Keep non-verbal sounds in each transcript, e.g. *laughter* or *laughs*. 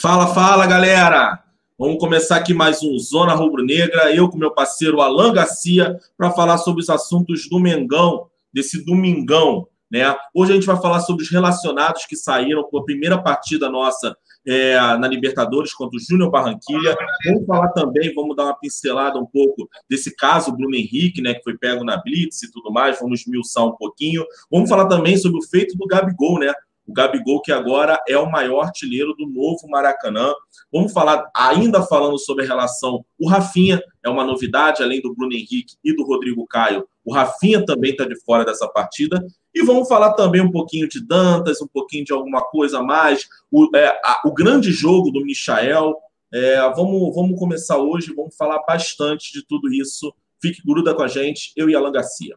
Fala, fala, galera! Vamos começar aqui mais um Zona Rubro-Negra, eu com meu parceiro Alan Garcia, para falar sobre os assuntos do Mengão, desse domingão, né? Hoje a gente vai falar sobre os relacionados que saíram com a primeira partida nossa é, na Libertadores contra o Júnior Barranquilha. Vamos falar também, vamos dar uma pincelada um pouco desse caso, Bruno Henrique, né, que foi pego na Blitz e tudo mais, vamos esmiuçar um pouquinho. Vamos falar também sobre o feito do Gabigol, né? O Gabigol, que agora é o maior artilheiro do novo Maracanã. Vamos falar, ainda falando sobre a relação, o Rafinha é uma novidade, além do Bruno Henrique e do Rodrigo Caio. O Rafinha também está de fora dessa partida. E vamos falar também um pouquinho de Dantas, um pouquinho de alguma coisa a mais. O, é, a, o grande jogo do Michael. É, vamos, vamos começar hoje, vamos falar bastante de tudo isso. Fique gruda com a gente, eu e Alan Garcia.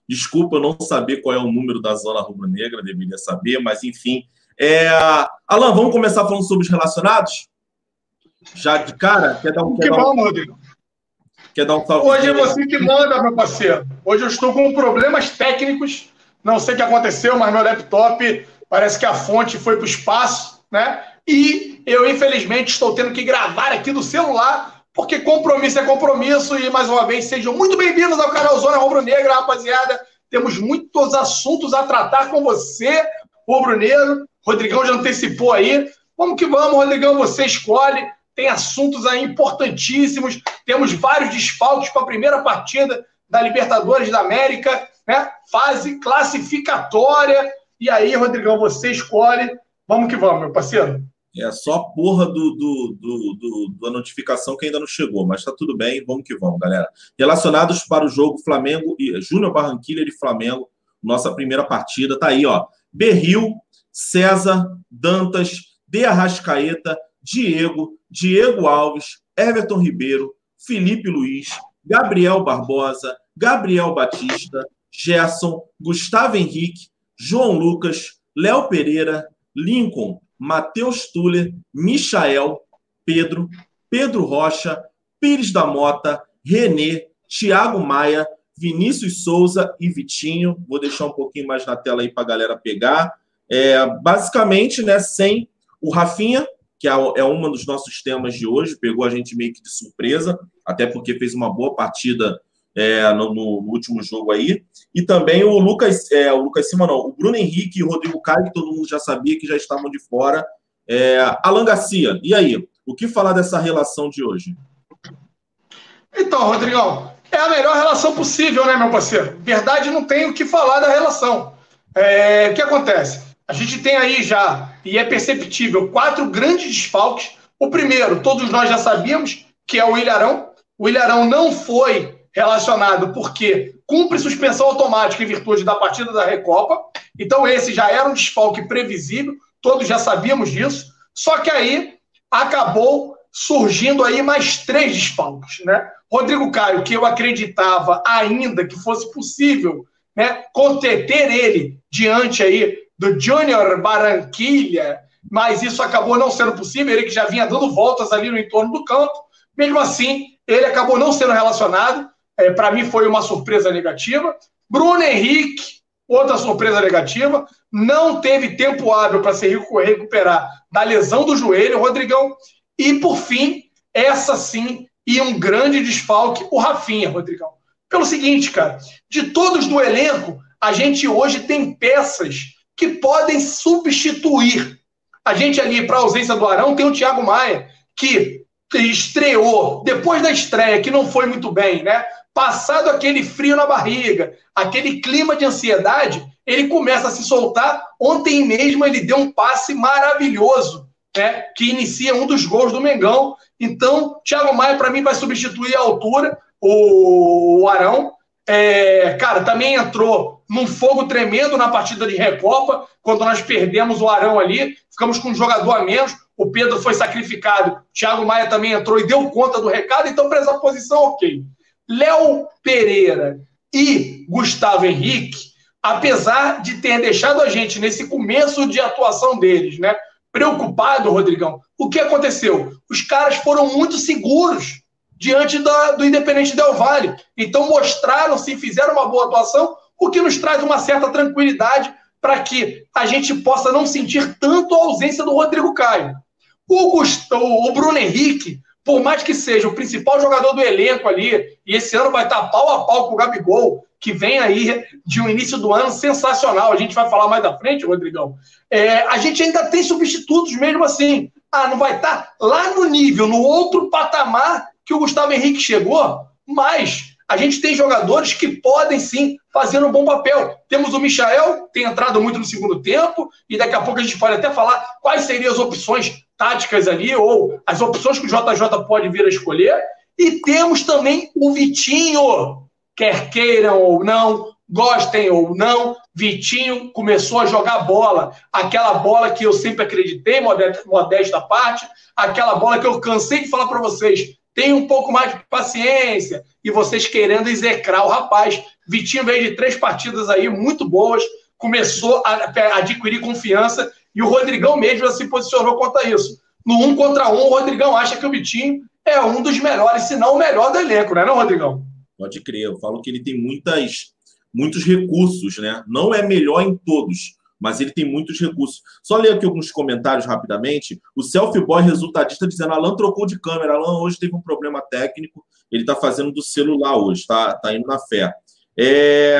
Desculpa eu não saber qual é o número da Zona Rubro-Negra, deveria saber, mas enfim. É... Alan, vamos começar falando sobre os relacionados? Já de cara? Quer dar um, que quer bom, dar um, Rodrigo. quer dar um salve? Hoje é você que manda, meu parceiro. Hoje eu estou com problemas técnicos. Não sei o que aconteceu, mas meu laptop parece que a fonte foi para o espaço, né? E eu, infelizmente, estou tendo que gravar aqui do celular porque compromisso é compromisso. E mais uma vez, sejam muito bem-vindos ao canal Zona Rubro Negra, rapaziada. Temos muitos assuntos a tratar com você, Rubro Negro. Rodrigão já antecipou aí. Vamos que vamos, Rodrigão, você escolhe. Tem assuntos aí importantíssimos. Temos vários desfalques para a primeira partida da Libertadores da América, né? Fase classificatória. E aí, Rodrigão, você escolhe. Vamos que vamos, meu parceiro. É só a porra do, do, do, do, da notificação que ainda não chegou, mas tá tudo bem, vamos que vamos, galera. Relacionados para o jogo Flamengo e Júnior Barranquilha de Flamengo, nossa primeira partida, tá aí, ó. Berril, César, Dantas, De Arrascaeta, Diego, Diego Alves, Everton Ribeiro, Felipe Luiz, Gabriel Barbosa, Gabriel Batista, Gerson, Gustavo Henrique, João Lucas, Léo Pereira, Lincoln, Matheus Tuller, Michael, Pedro, Pedro Rocha, Pires da Mota, Renê, Thiago Maia, Vinícius Souza e Vitinho. Vou deixar um pouquinho mais na tela aí para a galera pegar. É, basicamente, né, sem o Rafinha, que é, é um dos nossos temas de hoje, pegou a gente meio que de surpresa, até porque fez uma boa partida é, no, no, último jogo aí. E também o Lucas, é, o Lucas Cima, não, o Bruno Henrique e o Rodrigo Caio, que todo mundo já sabia que já estavam de fora. É, Alan Garcia, e aí? O que falar dessa relação de hoje? Então, Rodrigão, é a melhor relação possível, né, meu parceiro? Verdade, não tem o que falar da relação. É, o que acontece? A gente tem aí já, e é perceptível, quatro grandes desfalques. O primeiro, todos nós já sabíamos, que é o Ilharão. O Ilharão não foi relacionado porque cumpre suspensão automática em virtude da partida da Recopa. Então, esse já era um desfalque previsível, todos já sabíamos disso. Só que aí acabou surgindo aí mais três desfalques, né? Rodrigo Caio, que eu acreditava ainda que fosse possível, né, conter ele diante aí do Júnior Barranquilha, mas isso acabou não sendo possível, ele que já vinha dando voltas ali no entorno do campo. Mesmo assim, ele acabou não sendo relacionado é, para mim foi uma surpresa negativa. Bruno Henrique, outra surpresa negativa, não teve tempo hábil para se recuperar da lesão do joelho, Rodrigão. E por fim, essa sim, e um grande desfalque, o Rafinha, Rodrigão. Pelo seguinte, cara, de todos do elenco, a gente hoje tem peças que podem substituir. A gente ali, para a ausência do Arão, tem o Thiago Maia, que estreou depois da estreia, que não foi muito bem, né? Passado aquele frio na barriga, aquele clima de ansiedade, ele começa a se soltar. Ontem mesmo ele deu um passe maravilhoso, né, que inicia um dos gols do Mengão. Então, Thiago Maia, para mim, vai substituir a altura, o, Arão. É, cara, também entrou num fogo tremendo na partida de Recopa, quando nós perdemos o Arão ali, ficamos com um jogador a menos, o Pedro foi sacrificado, Thiago Maia também entrou e deu conta do recado, então para essa posição, ok. Léo Pereira e Gustavo Henrique, apesar de ter deixado a gente nesse começo de atuação deles, né, preocupado, Rodrigão, o que aconteceu? Os caras foram muito seguros diante da, do Independente Del Vale. Então mostraram-se, fizeram uma boa atuação, o que nos traz uma certa tranquilidade para que a gente possa não sentir tanto a ausência do Rodrigo Caio. O, Gustavo, o Bruno Henrique, por mais que seja o principal jogador do elenco ali, e esse ano vai estar pau a pau com o Gabigol, que vem aí de um início do ano sensacional. A gente vai falar mais da frente, Rodrigão. É, a gente ainda tem substitutos mesmo assim. Ah, não vai estar lá no nível, no outro patamar que o Gustavo Henrique chegou, mas a gente tem jogadores que podem sim fazer um bom papel. Temos o Michael, tem entrado muito no segundo tempo, e daqui a pouco a gente pode até falar quais seriam as opções táticas ali, ou as opções que o JJ pode vir a escolher. E temos também o Vitinho, quer queiram ou não, gostem ou não, Vitinho começou a jogar bola. Aquela bola que eu sempre acreditei, modesta parte, aquela bola que eu cansei de falar para vocês tem um pouco mais de paciência. E vocês querendo execrar o rapaz. Vitinho veio de três partidas aí muito boas, começou a, a adquirir confiança e o Rodrigão mesmo já se posicionou contra isso. No um contra um, o Rodrigão acha que o Vitinho é um dos melhores, se não o melhor do elenco, não é não, Rodrigão? Pode crer, eu falo que ele tem muitas, muitos recursos, né? Não é melhor em todos, mas ele tem muitos recursos. Só ler aqui alguns comentários rapidamente. O Selfie Boy resultadista dizendo: Alan trocou de câmera. Alan hoje teve um problema técnico. Ele está fazendo do celular hoje, tá, tá indo na fé. É...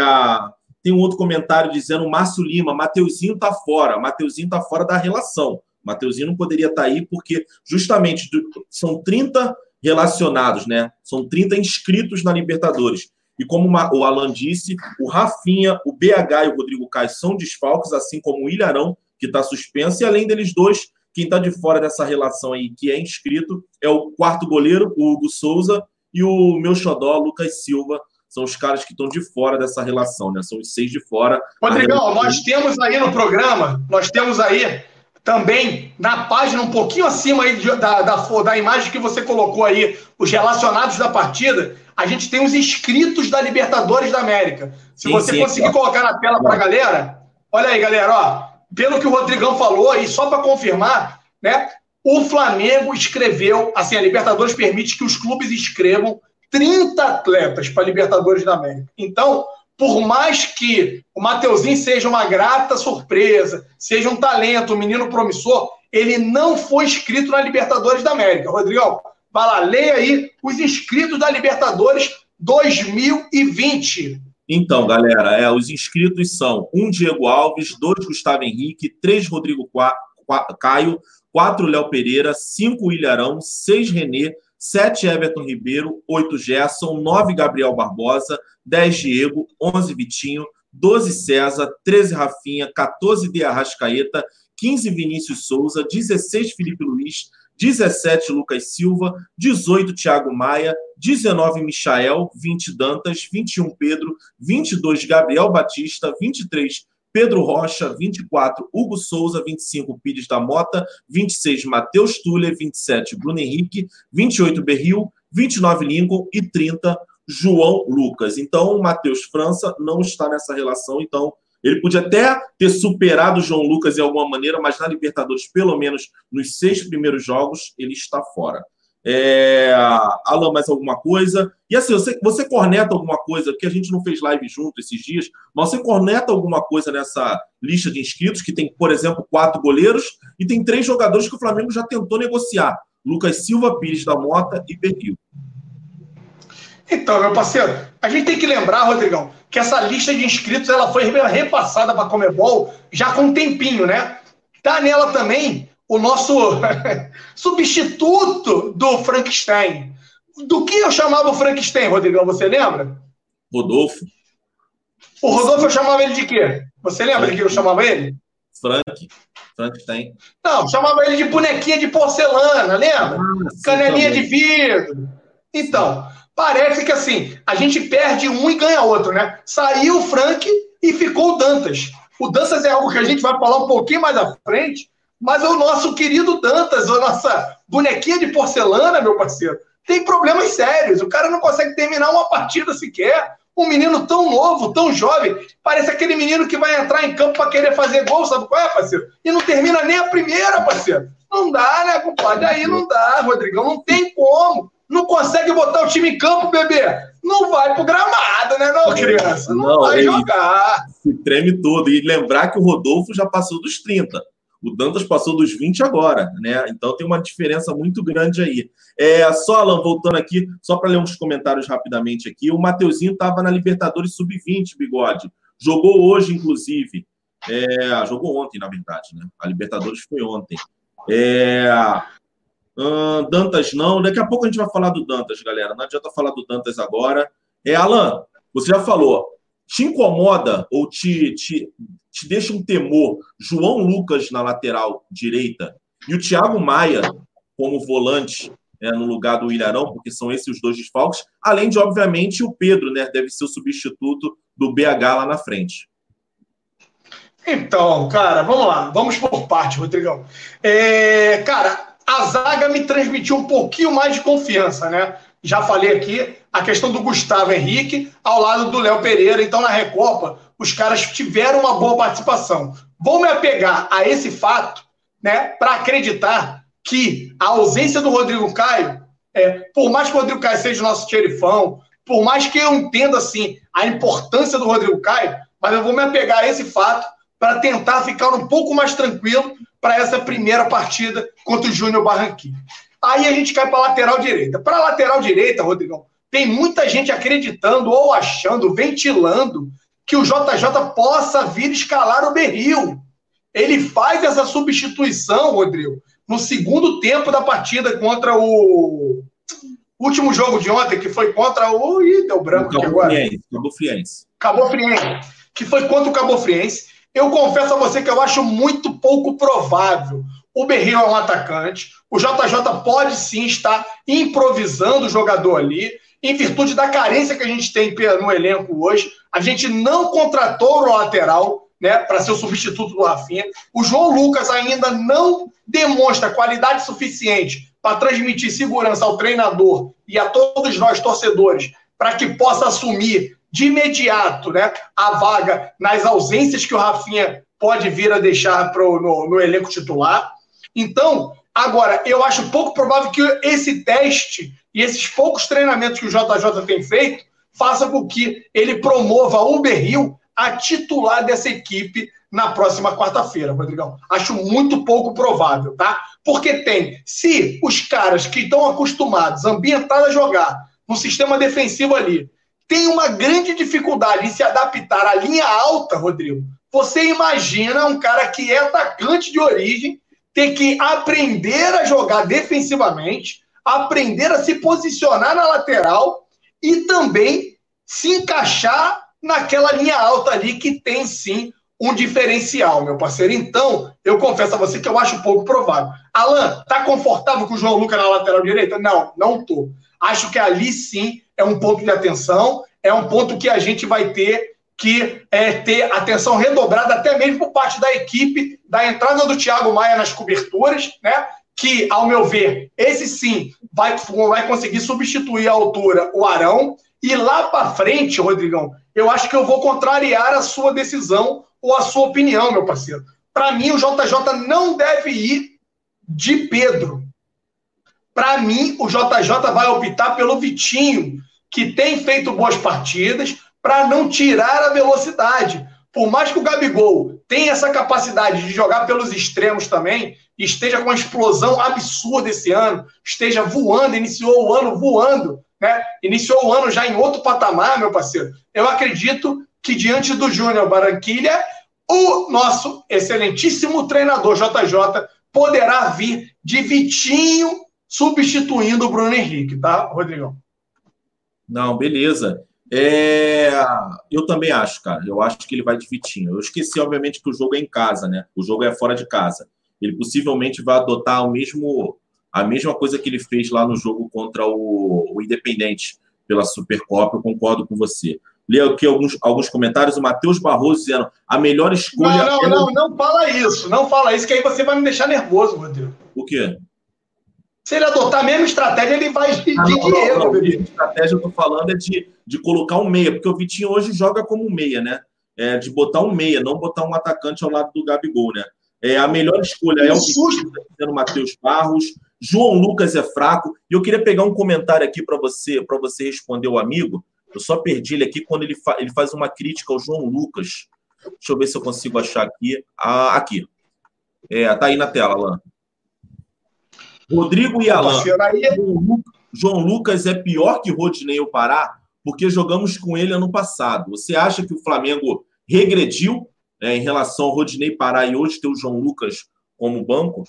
Tem um outro comentário dizendo: Márcio Lima, Mateuzinho tá fora. Mateuzinho tá fora da relação. Mateuzinho não poderia estar tá aí porque justamente são 30 relacionados, né? São 30 inscritos na Libertadores. E como o Alan disse, o Rafinha, o BH e o Rodrigo Caio são desfalques, assim como o Ilharão, que está suspenso, e além deles dois, quem está de fora dessa relação aí, que é inscrito, é o quarto goleiro, o Hugo Souza, e o meu xodó, Lucas Silva, são os caras que estão de fora dessa relação, né? São os seis de fora. Rodrigão, relação... nós temos aí no programa, nós temos aí também na página, um pouquinho acima aí da, da, da imagem que você colocou aí, os relacionados da partida, a gente tem os inscritos da Libertadores da América. Se sim, você sim, conseguir colocar na tela para a galera, olha aí, galera, ó, pelo que o Rodrigão falou, e só para confirmar, né? O Flamengo escreveu, assim, a Libertadores permite que os clubes escrevam 30 atletas para a Libertadores da América. Então, por mais que o Mateuzinho seja uma grata surpresa, seja um talento, um menino promissor, ele não foi inscrito na Libertadores da América. Rodrigão, Vai lá, leia aí os inscritos da Libertadores 2020. Então, galera, é, os inscritos são um Diego Alves, dois Gustavo Henrique, três Rodrigo Caio, quatro Léo Pereira, cinco Ilharão, seis Renê, sete Everton Ribeiro, oito Gerson, nove Gabriel Barbosa, dez Diego, onze Vitinho, 12 César, 13 Rafinha, 14 De Arrascaeta, 15 Vinícius Souza, 16 Felipe Luiz, 17 Lucas Silva, 18 Thiago Maia, 19 Michael, 20 Dantas, 21 Pedro, 22 Gabriel Batista, 23 Pedro Rocha, 24 Hugo Souza, 25 Pires da Mota, 26 Matheus Tuller, 27 Bruno Henrique, 28 Berril, 29 Lincoln e 30 João Lucas. Então, o Matheus França não está nessa relação, então ele podia até ter superado o João Lucas em alguma maneira, mas na Libertadores, pelo menos nos seis primeiros jogos, ele está fora. É... Alan, mais alguma coisa? E assim, você, você corneta alguma coisa, porque a gente não fez live junto esses dias, mas você corneta alguma coisa nessa lista de inscritos, que tem, por exemplo, quatro goleiros, e tem três jogadores que o Flamengo já tentou negociar: Lucas Silva, Pires da Mota e Berril. Então, meu parceiro, a gente tem que lembrar, Rodrigão, que essa lista de inscritos ela foi repassada para a Comebol já com um tempinho, né? Tá nela também o nosso *laughs* substituto do Frankenstein. Do que eu chamava o Frankenstein, Rodrigão? Você lembra? Rodolfo. O Rodolfo eu chamava ele de quê? Você lembra Frank. de que eu chamava ele? Frank. Frankenstein. Não, chamava ele de bonequinha de porcelana, lembra? Ah, Canelinha de vidro. Então, parece que assim, a gente perde um e ganha outro, né? Saiu o Frank e ficou o Dantas. O Dantas é algo que a gente vai falar um pouquinho mais à frente, mas o nosso querido Dantas, a nossa bonequinha de porcelana, meu parceiro, tem problemas sérios. O cara não consegue terminar uma partida sequer. Um menino tão novo, tão jovem, parece aquele menino que vai entrar em campo para querer fazer gol, sabe qual é, parceiro? E não termina nem a primeira, parceiro. Não dá, né, compadre? Aí não dá, Rodrigão, não tem como. Não consegue botar o time em campo, bebê. Não vai pro gramado, né, não, criança? Não, não vai ele jogar. Se treme todo. E lembrar que o Rodolfo já passou dos 30. O Dantas passou dos 20 agora, né? Então tem uma diferença muito grande aí. É, só, Alan, voltando aqui, só para ler uns comentários rapidamente aqui. O Mateuzinho estava na Libertadores Sub-20, bigode. Jogou hoje, inclusive. É, jogou ontem, na verdade, né? A Libertadores foi ontem. É, uh, Dantas não. Daqui a pouco a gente vai falar do Dantas, galera. Não adianta falar do Dantas agora. É, Alan, você já falou. Te incomoda ou te, te, te deixa um temor João Lucas na lateral direita e o Thiago Maia como volante né, no lugar do Ilharão, porque são esses os dois desfalques, além de, obviamente, o Pedro, né? Deve ser o substituto do BH lá na frente. Então, cara, vamos lá, vamos por parte, Rodrigão. É, cara, a zaga me transmitiu um pouquinho mais de confiança, né? Já falei aqui a questão do Gustavo Henrique ao lado do Léo Pereira. Então, na Recopa, os caras tiveram uma boa participação. Vou me apegar a esse fato, né, para acreditar que a ausência do Rodrigo Caio, é, por mais que o Rodrigo Caio seja o nosso xerifão, por mais que eu entenda assim a importância do Rodrigo Caio, mas eu vou me apegar a esse fato para tentar ficar um pouco mais tranquilo para essa primeira partida contra o Júnior Barranquilla. Aí a gente cai para lateral direita. Para lateral direita, Rodrigão, tem muita gente acreditando ou achando, ventilando, que o JJ possa vir escalar o Berril. Ele faz essa substituição, Rodrigo, no segundo tempo da partida contra o último jogo de ontem, que foi contra o. Ih, deu branco aqui agora. Cabo Friense. Cabo Friense. Que foi contra o Cabo Friense. Eu confesso a você que eu acho muito pouco provável. O Berril é um atacante. O JJ pode sim estar improvisando o jogador ali, em virtude da carência que a gente tem no elenco hoje. A gente não contratou o lateral né, para ser o substituto do Rafinha. O João Lucas ainda não demonstra qualidade suficiente para transmitir segurança ao treinador e a todos nós torcedores para que possa assumir de imediato né, a vaga nas ausências que o Rafinha pode vir a deixar pro, no, no elenco titular. Então, agora, eu acho pouco provável que esse teste e esses poucos treinamentos que o JJ tem feito façam com que ele promova o Berril a titular dessa equipe na próxima quarta-feira, Rodrigão. Acho muito pouco provável, tá? Porque tem, se os caras que estão acostumados, ambientados a jogar no sistema defensivo ali, tem uma grande dificuldade em se adaptar à linha alta, Rodrigo. Você imagina um cara que é atacante de origem ter que aprender a jogar defensivamente, aprender a se posicionar na lateral e também se encaixar naquela linha alta ali que tem sim um diferencial, meu parceiro. Então, eu confesso a você que eu acho pouco provável. Alan, tá confortável com o João Lucas na lateral direita? Não, não tô. Acho que ali sim é um ponto de atenção, é um ponto que a gente vai ter que é, ter atenção redobrada, até mesmo por parte da equipe, da entrada do Thiago Maia nas coberturas, né? Que, ao meu ver, esse sim vai, vai conseguir substituir à altura o Arão. E lá para frente, Rodrigão, eu acho que eu vou contrariar a sua decisão ou a sua opinião, meu parceiro. Para mim, o JJ não deve ir de Pedro. Para mim, o JJ vai optar pelo Vitinho, que tem feito boas partidas, para não tirar a velocidade. Por mais que o Gabigol tenha essa capacidade de jogar pelos extremos também, esteja com uma explosão absurda esse ano, esteja voando, iniciou o ano voando, né? Iniciou o ano já em outro patamar, meu parceiro. Eu acredito que diante do Júnior Barranquilha, o nosso excelentíssimo treinador JJ poderá vir de Vitinho substituindo o Bruno Henrique, tá, Rodrigão? Não, beleza. É... Eu também acho, cara. Eu acho que ele vai de Vitinho. Eu esqueci, obviamente, que o jogo é em casa, né? O jogo é fora de casa. Ele possivelmente vai adotar o mesmo, a mesma coisa que ele fez lá no jogo contra o, o Independente. pela Supercopa, eu concordo com você. Leio aqui alguns, alguns comentários. O Matheus Barroso dizendo a melhor escolha. Não, não, é não, não fala isso. Não fala isso, que aí você vai me deixar nervoso, Rodrigo. O quê? Se ele adotar a mesma estratégia, ele vai de, ah, não, dinheiro. Não, não, a estratégia eu tô falando é de, de colocar um meia, porque o Vitinho hoje joga como meia, né? É, de botar um meia, não botar um atacante ao lado do Gabigol, né? É, a melhor escolha é o Vitinho, tá Matheus Barros. João Lucas é fraco. E eu queria pegar um comentário aqui para você, para você responder o amigo. Eu só perdi ele aqui quando ele, fa ele faz uma crítica ao João Lucas. Deixa eu ver se eu consigo achar aqui. Ah, aqui. É, tá aí na tela, Alain. Rodrigo e Alain. João Lucas é pior que Rodinei ou Pará, porque jogamos com ele ano passado. Você acha que o Flamengo regrediu é, em relação ao Rodinei Pará e hoje ter o João Lucas como banco?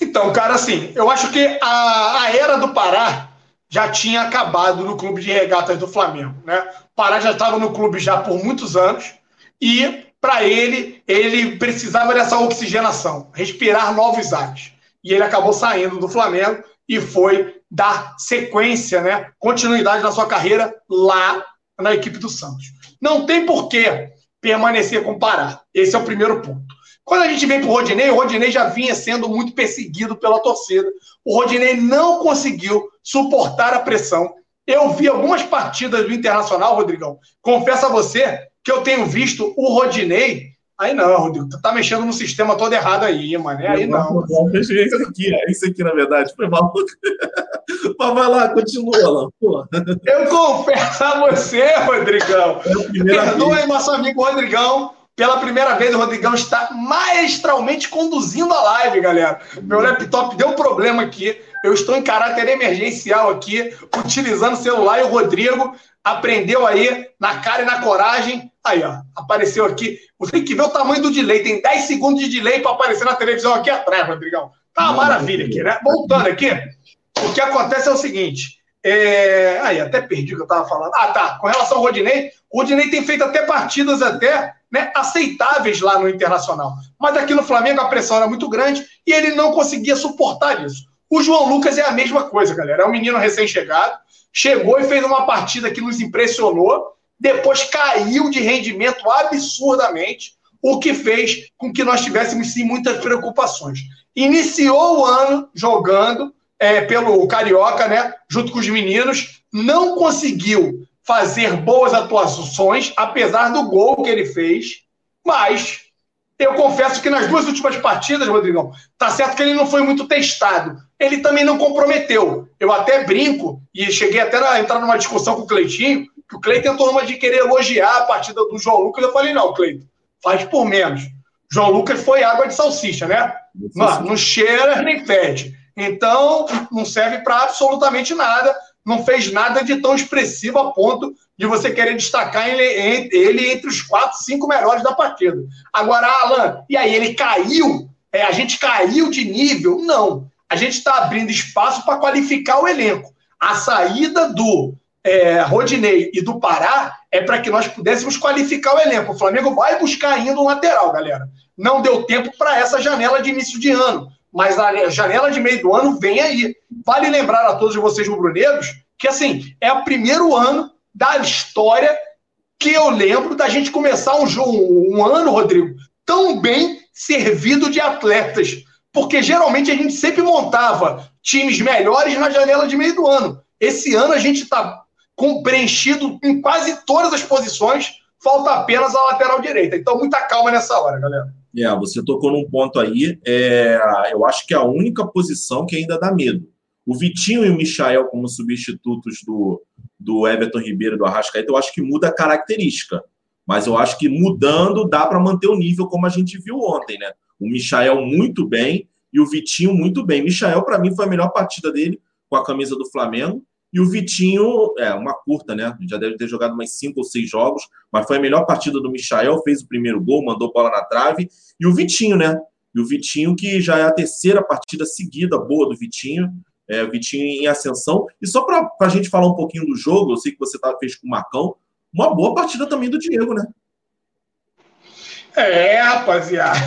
Então, cara, assim, eu acho que a, a era do Pará já tinha acabado no clube de regatas do Flamengo. Né? O Pará já estava no clube já por muitos anos e, para ele, ele precisava dessa oxigenação, respirar novos ares. E ele acabou saindo do Flamengo e foi dar sequência, né, continuidade na sua carreira lá na equipe do Santos. Não tem porquê permanecer com o Pará. Esse é o primeiro ponto. Quando a gente vem para o Rodinei, o Rodinei já vinha sendo muito perseguido pela torcida. O Rodinei não conseguiu suportar a pressão. Eu vi algumas partidas do Internacional, Rodrigão. Confesso a você que eu tenho visto o Rodinei. Aí não, Rodrigo, tu tá mexendo no sistema todo errado aí, mano. Aí não. não isso aqui, é isso aqui, na verdade. Foi mal. *laughs* Mas vai lá, continua lá. Eu confesso a você, Rodrigão. É Perdoe nosso amigo Rodrigão pela primeira vez, o Rodrigão está maestralmente conduzindo a live, galera. Meu laptop deu problema aqui. Eu estou em caráter emergencial aqui, utilizando o celular e o Rodrigo aprendeu aí na cara e na coragem. Aí, ó, apareceu aqui. Você tem que ver o tamanho do delay. Tem 10 segundos de delay para aparecer na televisão aqui atrás, Rodrigão. Tá uma maravilha aqui, né? Voltando aqui, o que acontece é o seguinte. É... Aí, até perdi o que eu estava falando. Ah, tá. Com relação ao Rodinei, o Rodinei tem feito até partidas até né, aceitáveis lá no Internacional. Mas aqui no Flamengo a pressão era muito grande e ele não conseguia suportar isso. O João Lucas é a mesma coisa, galera. É um menino recém-chegado, chegou e fez uma partida que nos impressionou, depois caiu de rendimento absurdamente, o que fez com que nós tivéssemos sim muitas preocupações. Iniciou o ano jogando é, pelo Carioca, né, junto com os meninos, não conseguiu fazer boas atuações, apesar do gol que ele fez, mas eu confesso que nas duas últimas partidas, Rodrigão, tá certo que ele não foi muito testado. Ele também não comprometeu. Eu até brinco, e cheguei até a entrar numa discussão com o Cleitinho, que o Cleiton tentou uma de querer elogiar a partida do João Lucas. Eu falei, não, Cleiton, faz por menos. João Lucas foi água de salsicha, né? Não, não cheira nem fede. Então, não serve para absolutamente nada não fez nada de tão expressivo a ponto de você querer destacar ele, ele entre os quatro, cinco melhores da partida. Agora, Alan, e aí, ele caiu? É, a gente caiu de nível? Não. A gente está abrindo espaço para qualificar o elenco. A saída do é, Rodinei e do Pará é para que nós pudéssemos qualificar o elenco. O Flamengo vai buscar ainda um lateral, galera. Não deu tempo para essa janela de início de ano mas a janela de meio do ano vem aí. Vale lembrar a todos vocês rubro-negros que, assim, é o primeiro ano da história que eu lembro da gente começar um, um ano, Rodrigo, tão bem servido de atletas. Porque geralmente a gente sempre montava times melhores na janela de meio do ano. Esse ano a gente está preenchido em quase todas as posições, falta apenas a lateral direita. Então, muita calma nessa hora, galera. É, você tocou num ponto aí. É, eu acho que é a única posição que ainda dá medo. O Vitinho e o Michael como substitutos do, do Everton Ribeiro do Arrascaeta, eu acho que muda a característica. Mas eu acho que mudando dá para manter o nível como a gente viu ontem, né? O Michael muito bem e o Vitinho muito bem. Michael, para mim, foi a melhor partida dele com a camisa do Flamengo. E o Vitinho, é uma curta, né? Já deve ter jogado mais cinco ou seis jogos, mas foi a melhor partida do Michael, fez o primeiro gol, mandou bola na trave. E o Vitinho, né? E o Vitinho, que já é a terceira partida seguida boa do Vitinho, é, Vitinho em ascensão. E só para a gente falar um pouquinho do jogo, eu sei que você tá, fez com o Marcão, uma boa partida também do Diego, né? É, rapaziada.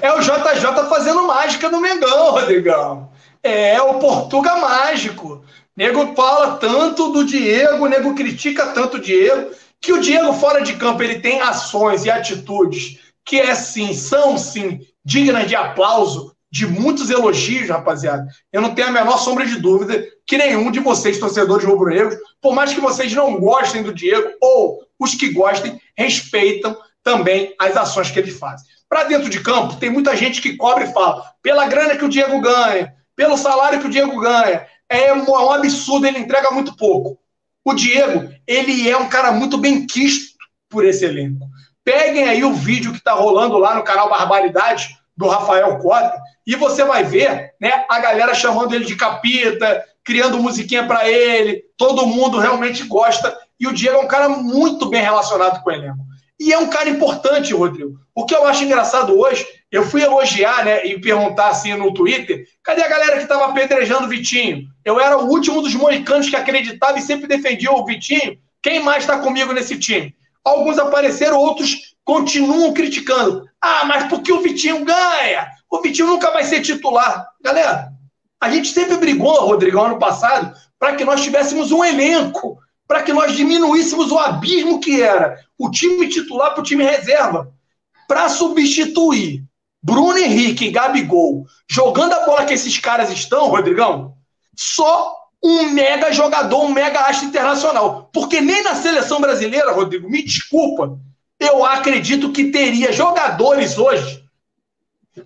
É o JJ fazendo mágica no Mengão, Rodrigão. É o Portuga mágico. Nego fala tanto do Diego, nego critica tanto o Diego, que o Diego fora de campo ele tem ações e atitudes que é sim, são sim dignas de aplauso, de muitos elogios, rapaziada. Eu não tenho a menor sombra de dúvida que nenhum de vocês, torcedores rubro-negros, por mais que vocês não gostem do Diego, ou os que gostem, respeitam também as ações que ele faz. Para dentro de campo, tem muita gente que cobra e fala: pela grana que o Diego ganha, pelo salário que o Diego ganha, é um, é absurdo, ele entrega muito pouco. O Diego, ele é um cara muito bem quisto por esse elenco. Peguem aí o vídeo que está rolando lá no canal Barbaridade do Rafael Cota e você vai ver né, a galera chamando ele de capita, criando musiquinha para ele. Todo mundo realmente gosta. E o Diego é um cara muito bem relacionado com o elenco. E é um cara importante, Rodrigo. O que eu acho engraçado hoje, eu fui elogiar, né, e perguntar assim no Twitter, cadê a galera que estava apedrejando o Vitinho? Eu era o último dos moicanos que acreditava e sempre defendia o Vitinho. Quem mais está comigo nesse time? Alguns apareceram, outros continuam criticando. Ah, mas porque o Vitinho ganha? O Vitinho nunca vai ser titular. Galera, a gente sempre brigou, Rodrigão, ano passado, para que nós tivéssemos um elenco para que nós diminuíssemos o abismo que era o time titular para o time reserva. Para substituir Bruno Henrique e Gabigol jogando a bola que esses caras estão, Rodrigão, só um mega jogador, um mega astro internacional. Porque nem na seleção brasileira, Rodrigo, me desculpa, eu acredito que teria jogadores hoje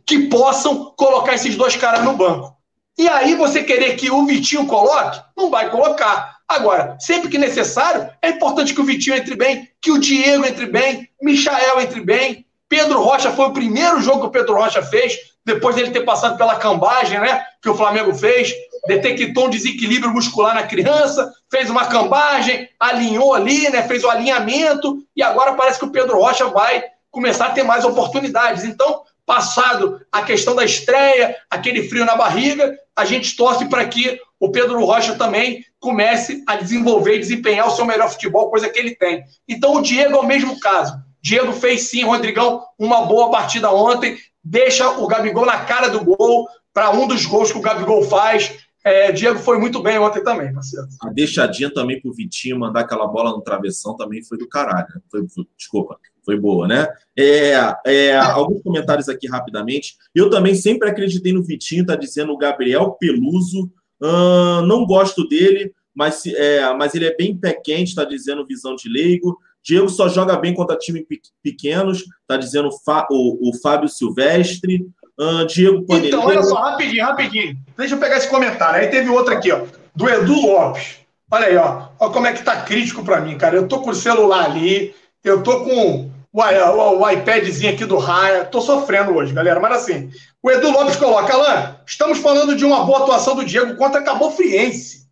que possam colocar esses dois caras no banco. E aí você querer que o Vitinho coloque, não vai colocar. Agora, sempre que necessário, é importante que o Vitinho entre bem, que o Diego entre bem, Michael entre bem. Pedro Rocha foi o primeiro jogo que o Pedro Rocha fez, depois dele ter passado pela cambagem, né? Que o Flamengo fez, detectou um desequilíbrio muscular na criança, fez uma cambagem, alinhou ali, né? Fez o alinhamento, e agora parece que o Pedro Rocha vai começar a ter mais oportunidades. Então, passado a questão da estreia, aquele frio na barriga, a gente torce para que o Pedro Rocha também comece a desenvolver e desempenhar o seu melhor futebol, coisa que ele tem. Então o Diego é o mesmo caso. Diego fez sim, Rodrigão, uma boa partida ontem, deixa o Gabigol na cara do gol, para um dos gols que o Gabigol faz. É, Diego foi muito bem ontem também, parceiro. A deixadinha também pro Vitinho mandar aquela bola no travessão também foi do caralho. Né? Foi, desculpa, foi boa, né? É, é, alguns comentários aqui rapidamente. Eu também sempre acreditei no Vitinho, tá dizendo o Gabriel Peluso. Uh, não gosto dele, mas, é, mas ele é bem pé quente, está dizendo visão de leigo. Diego só joga bem contra times pequenos, está dizendo o, o, Fábio Silvestre. Uh, Diego Paneleiro. Então, olha só, rapidinho, rapidinho. Deixa eu pegar esse comentário. Aí teve outro aqui, ó, do Edu Lopes. Olha aí, ó. Olha como é que tá crítico para mim, cara. Eu tô com o celular ali, eu tô com o, o, o iPadzinho aqui do Raia. Tô sofrendo hoje, galera. Mas assim, o Edu Lopes coloca, Alain, estamos falando de uma boa atuação do Diego contra Cabo Friense.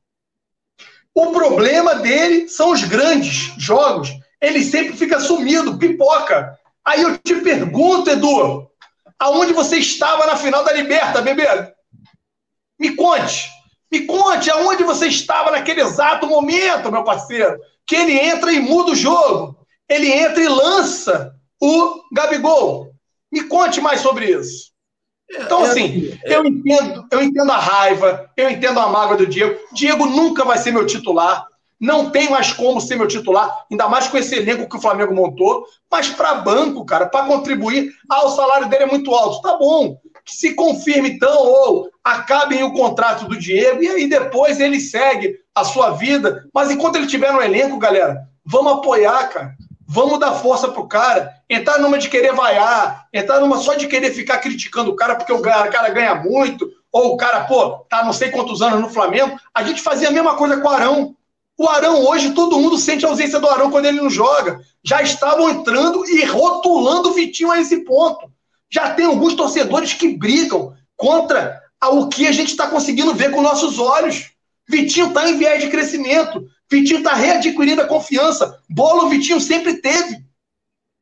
O problema dele são os grandes jogos. Ele sempre fica sumido, pipoca. Aí eu te pergunto, Edu, aonde você estava na final da Liberta, bebê? Me conte. Me conte aonde você estava naquele exato momento, meu parceiro. Que ele entra e muda o jogo ele entra e lança o Gabigol. Me conte mais sobre isso. Então, é, assim, assim é. eu entendo, eu entendo a raiva, eu entendo a mágoa do Diego. Diego nunca vai ser meu titular. Não tem mais como ser meu titular, ainda mais com esse elenco que o Flamengo montou. Mas para banco, cara, para contribuir, ah, o salário dele é muito alto. Tá bom. Que se confirme então, ou acabem o contrato do Diego, e aí depois ele segue a sua vida. Mas enquanto ele estiver no elenco, galera, vamos apoiar, cara. Vamos dar força pro cara. Entrar numa de querer vaiar, entrar numa só de querer ficar criticando o cara porque o cara ganha muito, ou o cara, pô, tá não sei quantos anos no Flamengo. A gente fazia a mesma coisa com o Arão. O Arão, hoje, todo mundo sente a ausência do Arão quando ele não joga. Já estavam entrando e rotulando o Vitinho a esse ponto. Já tem alguns torcedores que brigam contra o que a gente está conseguindo ver com nossos olhos. Vitinho está em viés de crescimento. Vitinho está readquirindo a confiança. Bola o Vitinho sempre teve.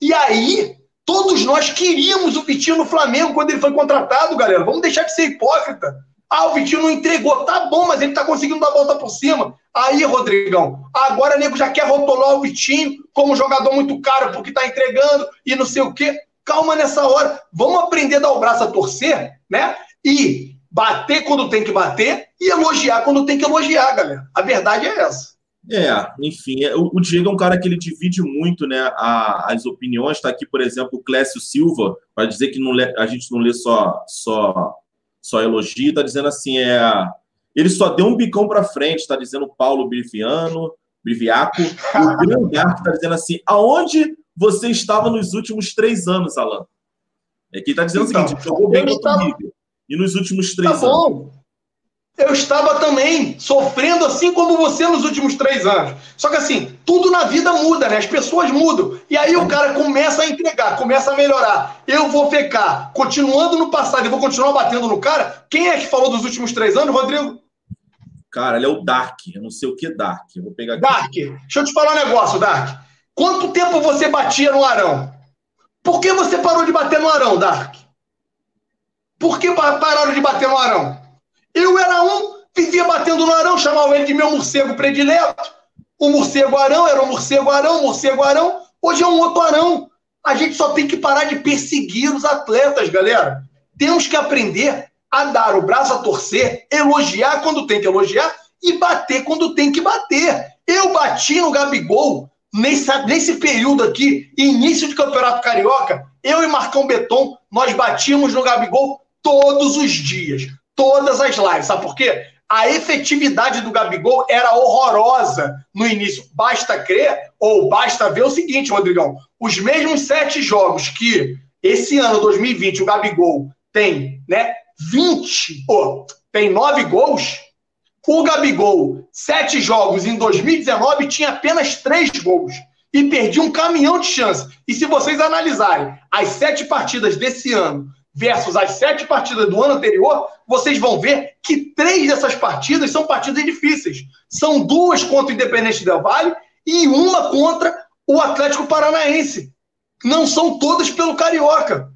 E aí, todos nós queríamos o Vitinho no Flamengo quando ele foi contratado, galera. Vamos deixar de ser hipócrita. Ah, o Vitinho não entregou. Tá bom, mas ele tá conseguindo dar a volta por cima. Aí, Rodrigão, agora o nego já quer rotular o Vitinho como jogador muito caro porque tá entregando e não sei o quê. Calma nessa hora. Vamos aprender a dar o braço a torcer, né? E bater quando tem que bater e elogiar quando tem que elogiar, galera. A verdade é essa. É, enfim, é, o, Diego é um cara que ele divide muito né, a, as opiniões. Está aqui, por exemplo, o Clécio Silva, para dizer que não lê, a gente não lê só, só, só elogio, está dizendo assim: é, ele só deu um bicão para frente, está dizendo o Paulo Briviano, Briviaco. O Grande está dizendo assim: aonde você estava nos últimos três anos, Alan? É que está dizendo então, o seguinte: jogou bem contra estava... o River. E nos últimos três tá anos? Eu estava também sofrendo assim como você nos últimos três anos. Só que assim, tudo na vida muda, né? As pessoas mudam. E aí o cara começa a entregar, começa a melhorar. Eu vou ficar continuando no passado e vou continuar batendo no cara. Quem é que falou dos últimos três anos, Rodrigo? Cara, ele é o Dark. Eu não sei o que Dark. Eu vou pegar aqui. Dark, deixa eu te falar um negócio, Dark. Quanto tempo você batia no Arão? Por que você parou de bater no Arão, Dark? Por que pararam de bater no Arão? Eu era um, vivia batendo no Arão, chamava ele de meu morcego predileto. O morcego Arão era o morcego Arão, morcego Arão. Hoje é um outro Arão. A gente só tem que parar de perseguir os atletas, galera. Temos que aprender a dar o braço a torcer, elogiar quando tem que elogiar e bater quando tem que bater. Eu bati no Gabigol nesse, nesse período aqui, início de Campeonato Carioca. Eu e Marcão Beton, nós batíamos no Gabigol todos os dias, todas as lives. Sabe por quê? A efetividade do Gabigol era horrorosa no início. Basta crer ou basta ver o seguinte, Rodrigão: os mesmos sete jogos que esse ano, 2020, o Gabigol tem, né? 20, oh, tem nove gols. O Gabigol, sete jogos em 2019, tinha apenas três gols e perdia um caminhão de chance. E se vocês analisarem as sete partidas desse ano versus as sete partidas do ano anterior, vocês vão ver que três dessas partidas são partidas difíceis. São duas contra o Independente Del Vale e uma contra o Atlético Paranaense. Não são todas pelo Carioca.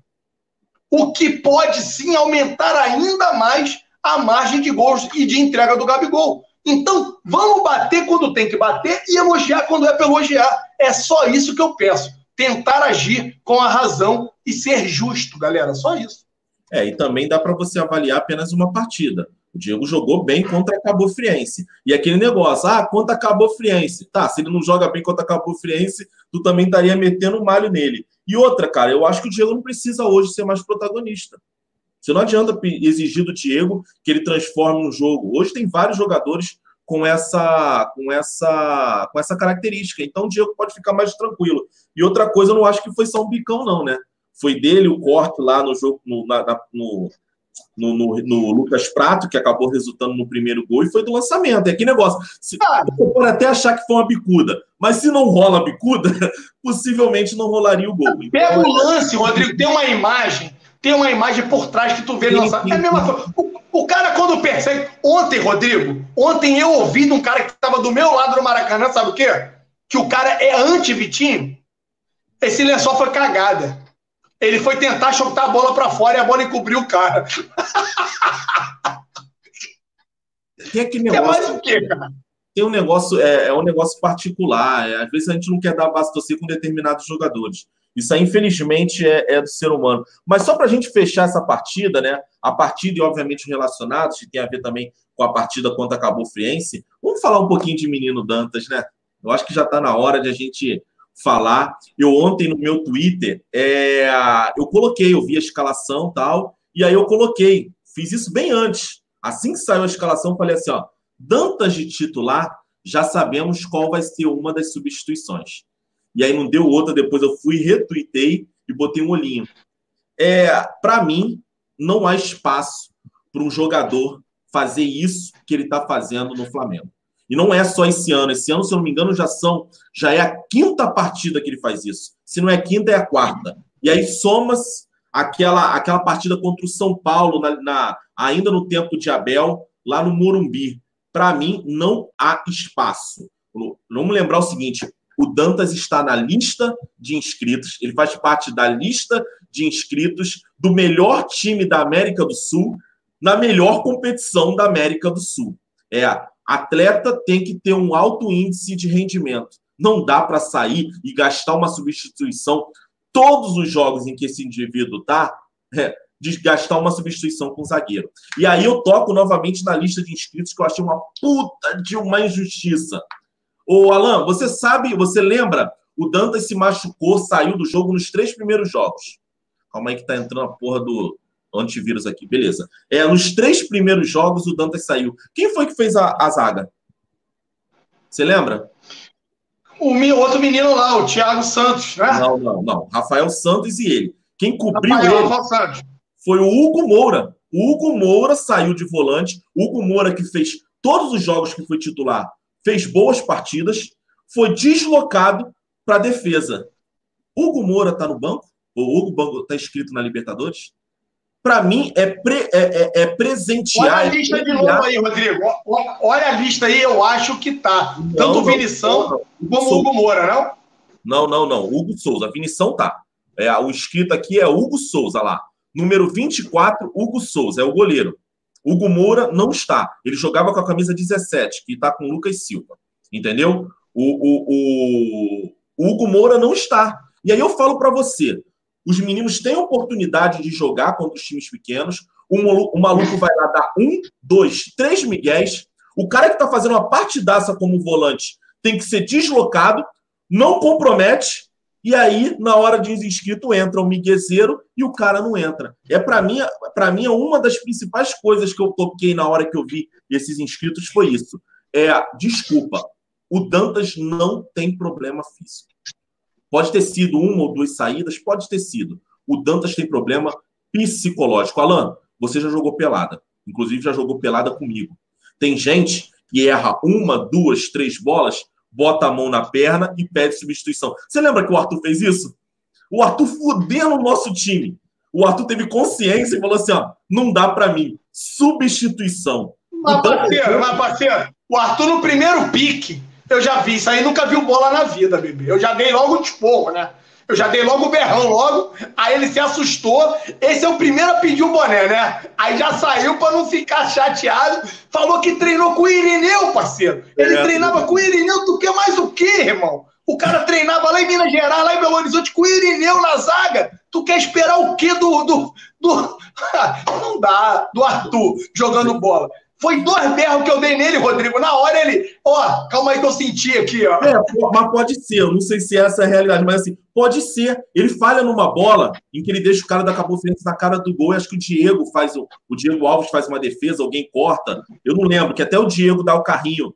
O que pode sim aumentar ainda mais a margem de gols e de entrega do Gabigol. Então, vamos bater quando tem que bater e elogiar quando é para elogiar. É só isso que eu peço tentar agir com a razão e ser justo, galera. Só isso. É, e também dá para você avaliar apenas uma partida. O Diego jogou bem contra a Cabo Friense. E aquele negócio, ah, contra a Cabo Friense. Tá, se ele não joga bem contra a Cabo Friense, tu também estaria metendo um malho nele. E outra, cara, eu acho que o Diego não precisa hoje ser mais protagonista. Você não adianta exigir do Diego que ele transforme um jogo. Hoje tem vários jogadores com essa com essa com essa característica. Então o Diego pode ficar mais tranquilo. E outra coisa, eu não acho que foi só um bicão não, né? Foi dele o corte lá no jogo no, na, no, no, no, no, Lucas Prato, que acabou resultando no primeiro gol, e foi do lançamento. É que negócio. Se, ah. Você pode até achar que foi uma bicuda, mas se não rola a bicuda, *laughs* possivelmente não rolaria o gol. Pega então, o lance, Rodrigo, tem uma imagem, tem uma imagem por trás que tu vê ele lançar. É a mesma coisa. O, o cara, quando percebe. Ontem, Rodrigo, ontem eu ouvi de um cara que estava do meu lado no Maracanã, sabe o quê? Que o cara é anti-Vitinho. Esse lençol foi cagada. Ele foi tentar chutar a bola para fora e a bola encobriu o cara. Tem aquele negócio. É mais o quê, cara? Tem um negócio, é, é um negócio particular. É, às vezes a gente não quer dar base torcer com determinados jogadores. Isso aí, infelizmente, é, é do ser humano. Mas só para a gente fechar essa partida, né? A partida e, obviamente, relacionados, que tem a ver também com a partida contra a Cabo Friense, vamos falar um pouquinho de Menino Dantas, né? Eu acho que já está na hora de a gente falar. Eu ontem no meu Twitter, é, eu coloquei, eu vi a escalação tal, e aí eu coloquei, fiz isso bem antes. Assim que saiu a escalação, falei assim: ó, Dantas de titular, já sabemos qual vai ser uma das substituições e aí não deu outra. Depois eu fui, retuitei e botei um olhinho. É, para mim, não há espaço para um jogador fazer isso que ele está fazendo no Flamengo. E não é só esse ano. Esse ano, se eu não me engano, já são já é a quinta partida que ele faz isso. Se não é quinta, é a quarta. E aí somas aquela aquela partida contra o São Paulo na, na ainda no tempo de Abel lá no Morumbi. Para mim, não há espaço. Vamos lembrar o seguinte: o Dantas está na lista de inscritos, ele faz parte da lista de inscritos do melhor time da América do Sul na melhor competição da América do Sul. É, atleta tem que ter um alto índice de rendimento. Não dá para sair e gastar uma substituição todos os jogos em que esse indivíduo está, é, de gastar uma substituição com o zagueiro. E aí eu toco novamente na lista de inscritos que eu achei uma puta de uma injustiça. Ô, Alan, você sabe, você lembra? O Dantas se machucou, saiu do jogo nos três primeiros jogos. Calma aí que tá entrando a porra do antivírus aqui. Beleza. É, nos três primeiros jogos o Dantas saiu. Quem foi que fez a, a zaga? Você lembra? O outro menino lá, o Thiago Santos, né? Não, não, não. Rafael Santos e ele. Quem cobriu Rafael, ele foi o Hugo Moura. O Hugo Moura saiu de volante. O Hugo Moura que fez todos os jogos que foi titular, fez boas partidas, foi deslocado para a defesa. Hugo Moura está no banco? O Hugo está inscrito na Libertadores? Para mim, é, pre, é, é, é, presentear. Olha a lista de novo aí, Rodrigo. Olha a lista aí, eu acho que tá. Tanto o Vinição como o Hugo Moura, não? Não, não, não. Hugo Souza. A Vinição tá. É, o inscrito aqui é Hugo Souza lá. Número 24, Hugo Souza, é o goleiro. Hugo Moura não está. Ele jogava com a camisa 17, que está com o Lucas Silva. Entendeu? O, o, o, o Hugo Moura não está. E aí eu falo para você: os meninos têm oportunidade de jogar contra os times pequenos. O, o maluco vai lá dar um, dois, três miguéis. O cara que está fazendo uma partidaça como volante tem que ser deslocado, não compromete, e aí, na hora de inscrito, entra o miguezeiro e o cara não entra. É para mim, para mim, uma das principais coisas que eu toquei na hora que eu vi esses inscritos foi isso. É, desculpa, o Dantas não tem problema físico. Pode ter sido uma ou duas saídas, pode ter sido. O Dantas tem problema psicológico. Alan, você já jogou pelada. Inclusive, já jogou pelada comigo. Tem gente que erra uma, duas, três bolas, bota a mão na perna e pede substituição. Você lembra que o Arthur fez isso? O Arthur fudendo o nosso time. O Arthur teve consciência e falou assim: ó, não dá para mim. Substituição. Mas, parceiro, mas, parceiro, o Arthur no primeiro pique eu já vi isso aí, nunca viu bola na vida, bebê. Eu já dei logo um esporro, né? Eu já dei logo o berrão logo, aí ele se assustou. Esse é o primeiro a pedir o boné, né? Aí já saiu para não ficar chateado. Falou que treinou com o Irineu, parceiro. Ele é. treinava com o Irineu, tu quer mais o quê, irmão? O cara treinava lá em Minas Gerais, lá em Belo Horizonte, com o Irineu na zaga. Tu quer esperar o quê do. do, do... *laughs* não dá, do Arthur jogando bola. Foi dois berros que eu dei nele, Rodrigo. Na hora ele. Ó, calma aí que eu senti aqui, ó. É, mas pode ser. Eu não sei se essa é a realidade, mas assim, pode ser. Ele falha numa bola em que ele deixa o cara da Cabo Frense na cara do gol. E acho que o Diego faz. O, o Diego Alves faz uma defesa, alguém corta. Eu não lembro, que até o Diego dá o carrinho.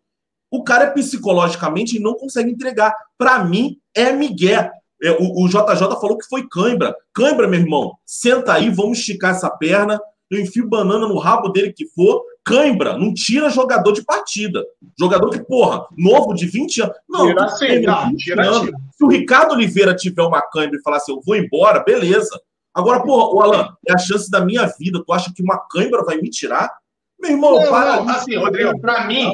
O cara é psicologicamente não consegue entregar. Para mim, é Miguel. É, o, o JJ falou que foi cãibra. Cãibra, meu irmão, senta aí, vamos esticar essa perna. Eu enfio banana no rabo dele que for, Cãibra não tira jogador de partida. Jogador que, porra, novo de 20 anos. Não, tira sim, não, tira, tira. Se o Ricardo Oliveira tiver uma cãibra e falar assim, eu vou embora, beleza. Agora, porra, o Alan, é a chance da minha vida. Tu acha que uma cãibra vai me tirar? Meu irmão, não, para. Não, assim, Rodrigo, para mim,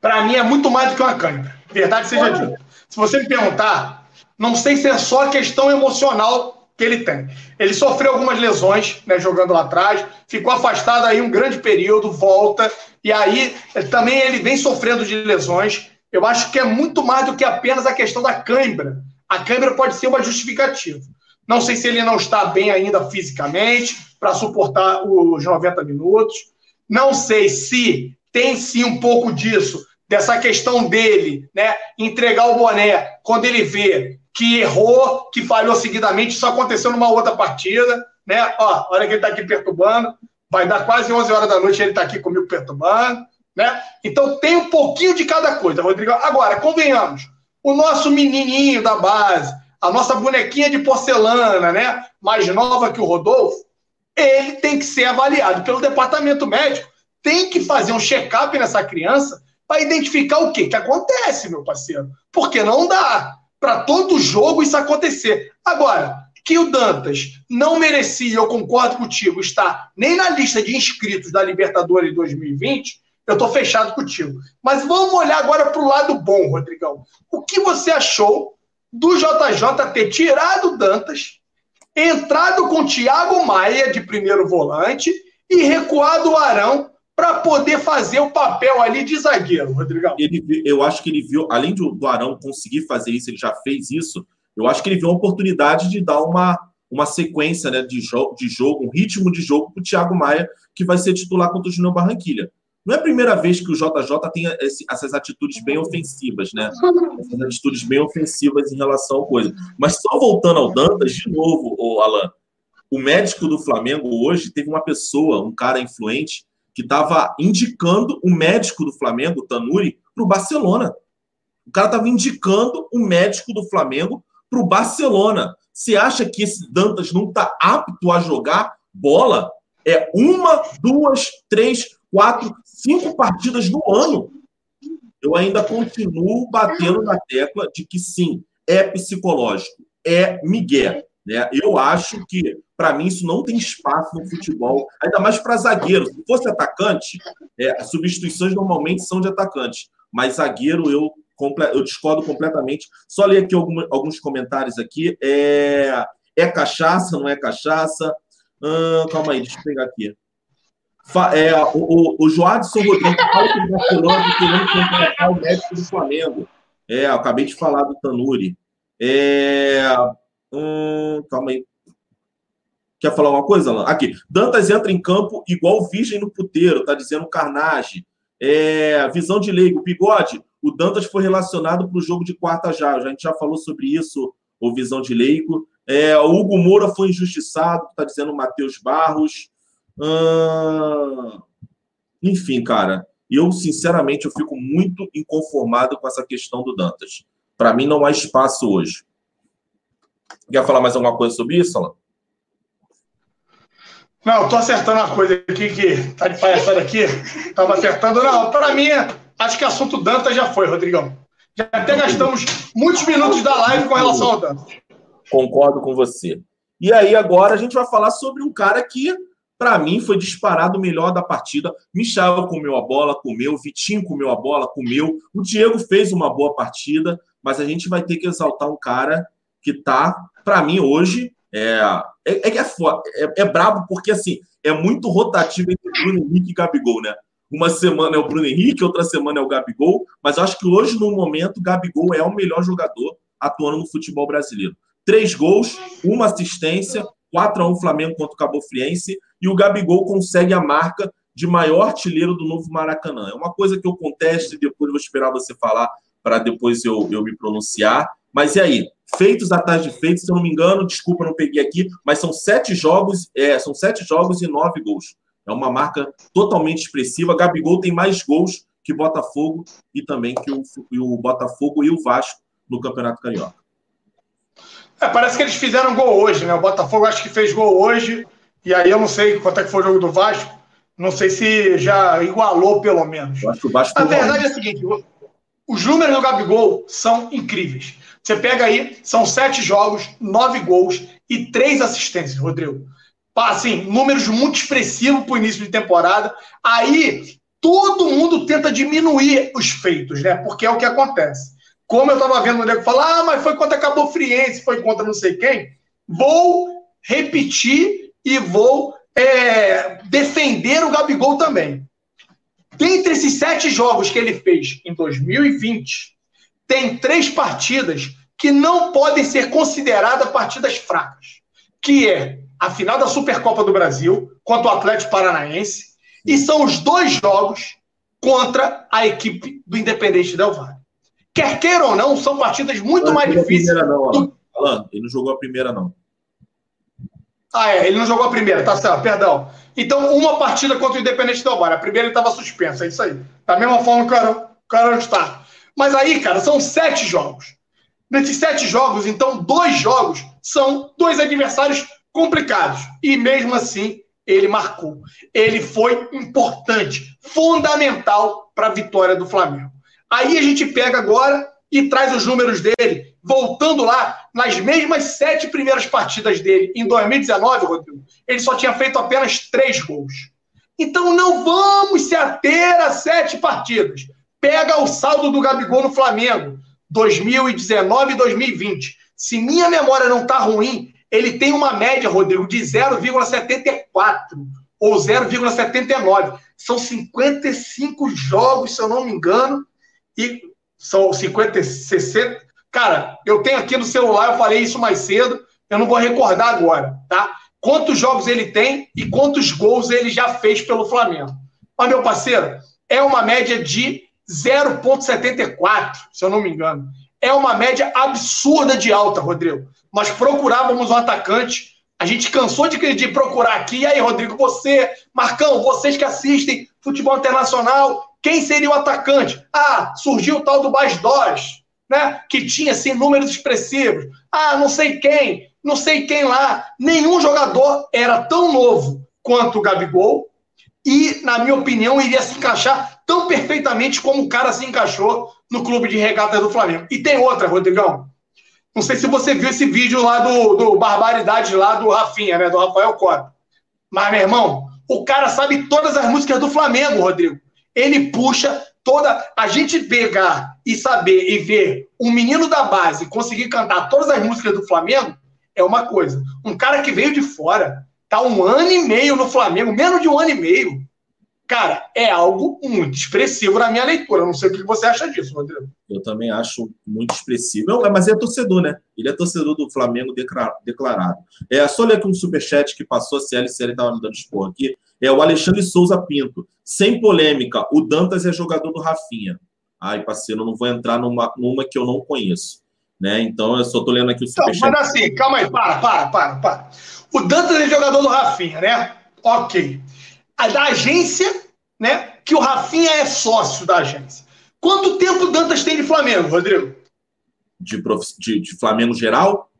para mim é muito mais do que uma cãibra. Verdade seja dita. Se você me perguntar, não sei se é só questão emocional que ele tem. Ele sofreu algumas lesões, né, jogando lá atrás, ficou afastado aí um grande período, volta, e aí também ele vem sofrendo de lesões. Eu acho que é muito mais do que apenas a questão da cãibra. A cãibra pode ser uma justificativa. Não sei se ele não está bem ainda fisicamente para suportar os 90 minutos. Não sei se tem sim um pouco disso, dessa questão dele, né? Entregar o boné quando ele vê que errou, que falhou seguidamente. Isso aconteceu numa outra partida, né? Ó, olha que ele está aqui perturbando. Vai dar quase 11 horas da noite ele está aqui comigo perturbando, né? Então tem um pouquinho de cada coisa, Rodrigo. Agora, convenhamos, o nosso menininho da base, a nossa bonequinha de porcelana, né? Mais nova que o Rodolfo, ele tem que ser avaliado pelo departamento médico. Tem que fazer um check-up nessa criança para identificar o que que acontece, meu parceiro. Porque não dá para todo jogo isso acontecer. Agora, que o Dantas não merecia, eu concordo contigo, estar nem na lista de inscritos da Libertadores 2020, eu estou fechado contigo. Mas vamos olhar agora para o lado bom, Rodrigão. O que você achou do JJ ter tirado o Dantas, entrado com o Thiago Maia de primeiro volante e recuado o Arão para poder fazer o papel ali de zagueiro, Rodrigão. Ele, eu acho que ele viu, além do, Arão conseguir fazer isso, ele já fez isso. Eu acho que ele viu a oportunidade de dar uma, uma sequência né, de, jo de jogo, um ritmo de jogo para o Thiago Maia, que vai ser titular contra o Júnior Barranquilha. Não é a primeira vez que o JJ tem esse, essas atitudes bem ofensivas, né? Essas atitudes bem ofensivas em relação ao coisa. Mas só voltando ao Dantas, de novo, o Alan, o médico do Flamengo hoje teve uma pessoa, um cara influente, que estava indicando o médico do Flamengo, o Tanuri, para o Barcelona. O cara estava indicando o médico do Flamengo para o Barcelona. Você acha que esse Dantas não está apto a jogar bola? É uma, duas, três, quatro, cinco partidas no ano. Eu ainda continuo batendo na tecla de que sim, é psicológico, é Miguel. Né? Eu acho que, para mim, isso não tem espaço no futebol, ainda mais para zagueiro. Se fosse atacante, é, as substituições normalmente são de atacante, mas zagueiro eu eu discordo completamente. Só ler aqui alguns comentários aqui. É, é cachaça, não é cachaça? Hum, calma aí, deixa eu pegar aqui. É, o, o, o Joadson Rodrigues fala que o Barcelona querendo contratar o médico do Flamengo. É, eu acabei de falar do Tanuri. É, hum, calma aí. Quer falar uma coisa, Alan? Aqui. Dantas entra em campo igual virgem no puteiro, tá dizendo Carnage. É, visão de leigo. Bigode, o Dantas foi relacionado para o jogo de quarta já. A gente já falou sobre isso, o Visão de Leico. É, o Hugo Moura foi injustiçado, está dizendo Matheus Barros. Hum... Enfim, cara, eu sinceramente eu fico muito inconformado com essa questão do Dantas. Para mim não há espaço hoje. Quer falar mais alguma coisa sobre isso, Alan? Não, tô acertando uma coisa aqui que tá de palhaçada aqui. Tava acertando. Não, para mim acho que assunto Dantas já foi, Rodrigão. Já até gastamos muitos minutos da live com relação ao Dantas. Concordo com você. E aí, agora a gente vai falar sobre um cara que, para mim, foi disparado o melhor da partida. Michel comeu a bola, comeu. Vitinho comeu a bola, comeu. O Diego fez uma boa partida, mas a gente vai ter que exaltar um cara que tá, para mim, hoje, é, é, é, é, é brabo porque, assim, é muito rotativo entre Bruno Henrique e Gabigol, né? Uma semana é o Bruno Henrique, outra semana é o Gabigol, mas acho que hoje, no momento, o Gabigol é o melhor jogador atuando no futebol brasileiro. Três gols, uma assistência, 4 a 1 Flamengo contra o Cabo Friense, e o Gabigol consegue a marca de maior artilheiro do novo Maracanã. É uma coisa que eu contesto e depois vou esperar você falar para depois eu, eu me pronunciar. Mas e aí? Feitos atrás de feitos, se eu não me engano, desculpa, não peguei aqui, mas são sete jogos, é, são sete jogos e nove gols. É uma marca totalmente expressiva. Gabigol tem mais gols que Botafogo e também que o, o Botafogo e o Vasco no Campeonato Carioca. É, parece que eles fizeram gol hoje, né? O Botafogo acho que fez gol hoje, e aí eu não sei quanto é que foi o jogo do Vasco. Não sei se já igualou, pelo menos. Eu acho que o Vasco a verdade é a seguinte: os números do Gabigol são incríveis. Você pega aí, são sete jogos, nove gols e três assistências, Rodrigo assim, números muito expressivos para o início de temporada. Aí todo mundo tenta diminuir os feitos, né? Porque é o que acontece. Como eu estava vendo o nego falar, ah, mas foi contra Cabo Friense, foi contra não sei quem. Vou repetir e vou é, defender o Gabigol também. Dentre esses sete jogos que ele fez em 2020, tem três partidas que não podem ser consideradas partidas fracas, que é a final da Supercopa do Brasil contra o Atlético Paranaense e são os dois jogos contra a equipe do Independente Del Valle. Quer queira ou não, são partidas muito mais difíceis. Não, do... Alan, ele não jogou a primeira, não. Ah, é, ele não jogou a primeira, tá certo, perdão. Então, uma partida contra o Independente Del Valle. A primeira ele estava suspenso, é isso aí. Da mesma forma que o cara, o cara está. Mas aí, cara, são sete jogos. Nesses sete jogos, então, dois jogos são dois adversários complicados. E mesmo assim, ele marcou. Ele foi importante, fundamental para a vitória do Flamengo. Aí a gente pega agora e traz os números dele, voltando lá nas mesmas sete primeiras partidas dele em 2019, Rodrigo, ele só tinha feito apenas três gols. Então não vamos se ater a sete partidas. Pega o saldo do Gabigol no Flamengo, 2019 e 2020. Se minha memória não está ruim, ele tem uma média, Rodrigo, de 0,74 ou 0,79. São 55 jogos, se eu não me engano, e são 50, 60. Cara, eu tenho aqui no celular, eu falei isso mais cedo, eu não vou recordar agora, tá? Quantos jogos ele tem e quantos gols ele já fez pelo Flamengo. Mas, meu parceiro, é uma média de 0,74, se eu não me engano. É uma média absurda de alta, Rodrigo. Nós procurávamos um atacante, a gente cansou de, de procurar aqui. E aí, Rodrigo, você, Marcão, vocês que assistem futebol internacional, quem seria o atacante? Ah, surgiu o tal do Bas né? Que tinha assim, números expressivos. Ah, não sei quem, não sei quem lá. Nenhum jogador era tão novo quanto o Gabigol. E, na minha opinião, iria se encaixar tão perfeitamente como o cara se encaixou no clube de regata do Flamengo. E tem outra, Rodrigão. Não sei se você viu esse vídeo lá do, do Barbaridade lá do Rafinha, né? Do Rafael Cota. Mas, meu irmão, o cara sabe todas as músicas do Flamengo, Rodrigo ele puxa toda. A gente pegar e saber e ver um menino da base conseguir cantar todas as músicas do Flamengo é uma coisa. Um cara que veio de fora, tá um ano e meio no Flamengo, menos de um ano e meio. Cara, é algo muito expressivo na minha leitura. Eu não sei o que você acha disso, Rodrigo. Eu também acho muito expressivo. Mas é torcedor, né? Ele é torcedor do Flamengo declarado. É só ler aqui um superchat que passou, a CLCL estava me dando expor aqui. É o Alexandre Souza Pinto. Sem polêmica, o Dantas é jogador do Rafinha. Ai, parceiro, eu não vou entrar numa, numa que eu não conheço. Né? Então, eu só estou lendo aqui o superchat. Então, mas assim, calma aí, para, para, para, para. O Dantas é jogador do Rafinha, né? Ok. Da agência, né? Que o Rafinha é sócio da agência. Quanto tempo o Dantas tem de Flamengo, Rodrigo? De, prof... de, de Flamengo geral?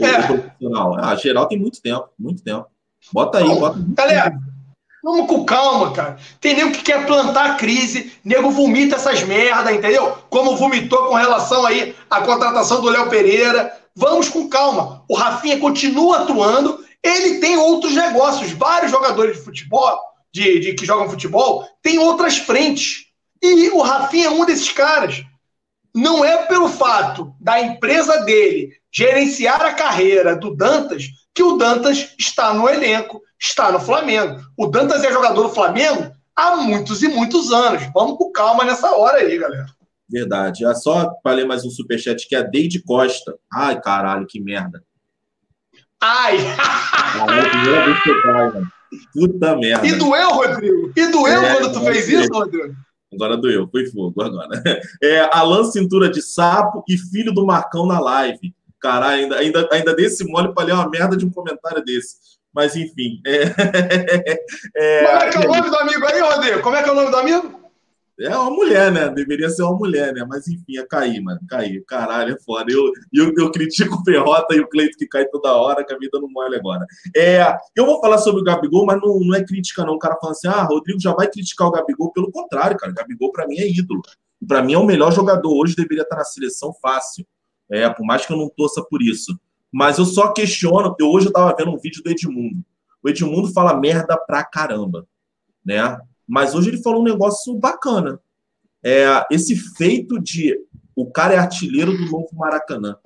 É. profissional? Ah, geral tem muito tempo, muito tempo. Bota aí, Não, bota. Galera, vamos com calma, cara. Tem nego que quer plantar a crise, nego vomita essas merda, entendeu? Como vomitou com relação aí à contratação do Léo Pereira. Vamos com calma. O Rafinha continua atuando, ele tem outros negócios. Vários jogadores de futebol, de, de que jogam futebol, têm outras frentes. E o Rafinha é um desses caras. Não é pelo fato da empresa dele gerenciar a carreira do Dantas que o Dantas está no elenco, está no Flamengo. O Dantas é jogador do Flamengo há muitos e muitos anos. Vamos com calma nessa hora aí, galera. Verdade. É só ler mais um superchat que é a Deide Costa. Ai, caralho, que merda. Ai! Puta merda. E doeu, Rodrigo? E doeu é, quando tu fez isso, Rodrigo? Agora doeu, foi fogo agora. É, Alan Cintura de Sapo e filho do Marcão na live. Caralho, ainda, ainda, ainda desse mole para ler uma merda de um comentário desse. Mas, enfim. É, *laughs* é, Como é que é o nome do amigo aí, Rodrigo? Como é que é o nome do amigo? É uma mulher, né? Deveria ser uma mulher, né? Mas enfim, é cair, mano. Cair. Caralho, é foda. Eu, eu, eu critico o Ferrota e o Cleito que cai toda hora, que a vida não molha agora. É, eu vou falar sobre o Gabigol, mas não, não é crítica, não. O cara falando assim, ah, Rodrigo já vai criticar o Gabigol. Pelo contrário, cara. O Gabigol, para mim, é ídolo. Para mim, é o melhor jogador. Hoje deveria estar na seleção fácil. É, por mais que eu não torça por isso. Mas eu só questiono, eu, hoje eu estava vendo um vídeo do Edmundo. O Edmundo fala merda pra caramba, né? Mas hoje ele falou um negócio bacana. É, esse feito de o cara é artilheiro do novo Maracanã.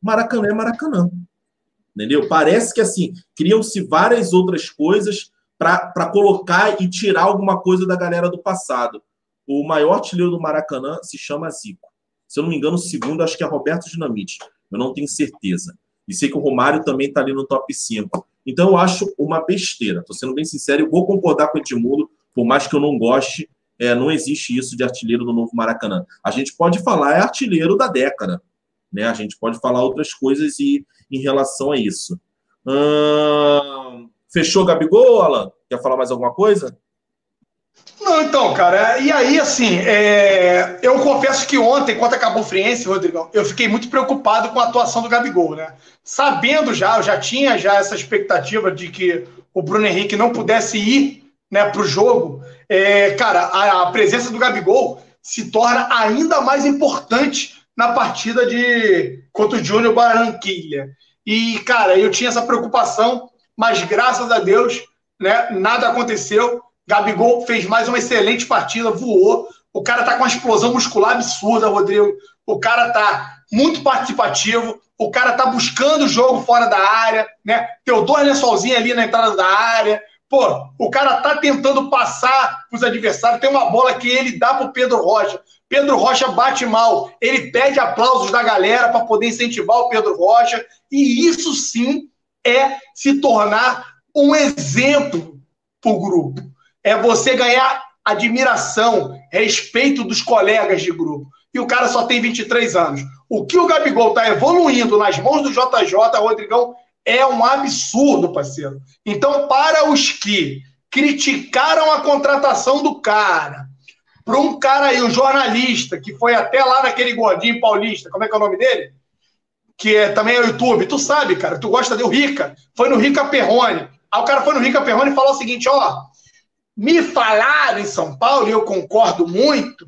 Maracanã é Maracanã. Entendeu? Parece que assim, criam-se várias outras coisas para colocar e tirar alguma coisa da galera do passado. O maior artilheiro do Maracanã se chama Zico. Se eu não me engano, o segundo acho que é Roberto Dinamite. Eu não tenho certeza. E sei que o Romário também está ali no top 5. Então eu acho uma besteira. Estou sendo bem sincero, eu vou concordar com o Edmundo, por mais que eu não goste, é, não existe isso de artilheiro do novo Maracanã. A gente pode falar é artilheiro da década. Né? A gente pode falar outras coisas e, em relação a isso. Hum, fechou, Gabigol, Alan? Quer falar mais alguma coisa? Não, então, cara, e aí, assim, é... eu confesso que ontem, quando acabou o Friense, Rodrigão, eu fiquei muito preocupado com a atuação do Gabigol, né? Sabendo já, eu já tinha já essa expectativa de que o Bruno Henrique não pudesse ir né, para o jogo, é... cara, a, a presença do Gabigol se torna ainda mais importante na partida de contra o Júnior Barranquilha. E, cara, eu tinha essa preocupação, mas graças a Deus, né, nada aconteceu Gabigol fez mais uma excelente partida, voou. O cara tá com uma explosão muscular absurda, Rodrigo. O cara tá muito participativo. O cara tá buscando o jogo fora da área, né? Teodoro Lençolzinho ali na entrada da área. Pô, o cara tá tentando passar os adversários, tem uma bola que ele dá pro Pedro Rocha. Pedro Rocha bate mal, ele pede aplausos da galera para poder incentivar o Pedro Rocha, e isso sim é se tornar um exemplo para o grupo. É você ganhar admiração, respeito dos colegas de grupo. E o cara só tem 23 anos. O que o Gabigol está evoluindo nas mãos do JJ, Rodrigão, é um absurdo, parceiro. Então, para os que criticaram a contratação do cara, para um cara aí, um jornalista, que foi até lá naquele gordinho paulista, como é que é o nome dele? Que é, também é YouTube, tu sabe, cara, tu gosta de o Rica, foi no Rica Perrone. Aí o cara foi no Rica Perrone e falou o seguinte: ó, me falaram em São Paulo, e eu concordo muito,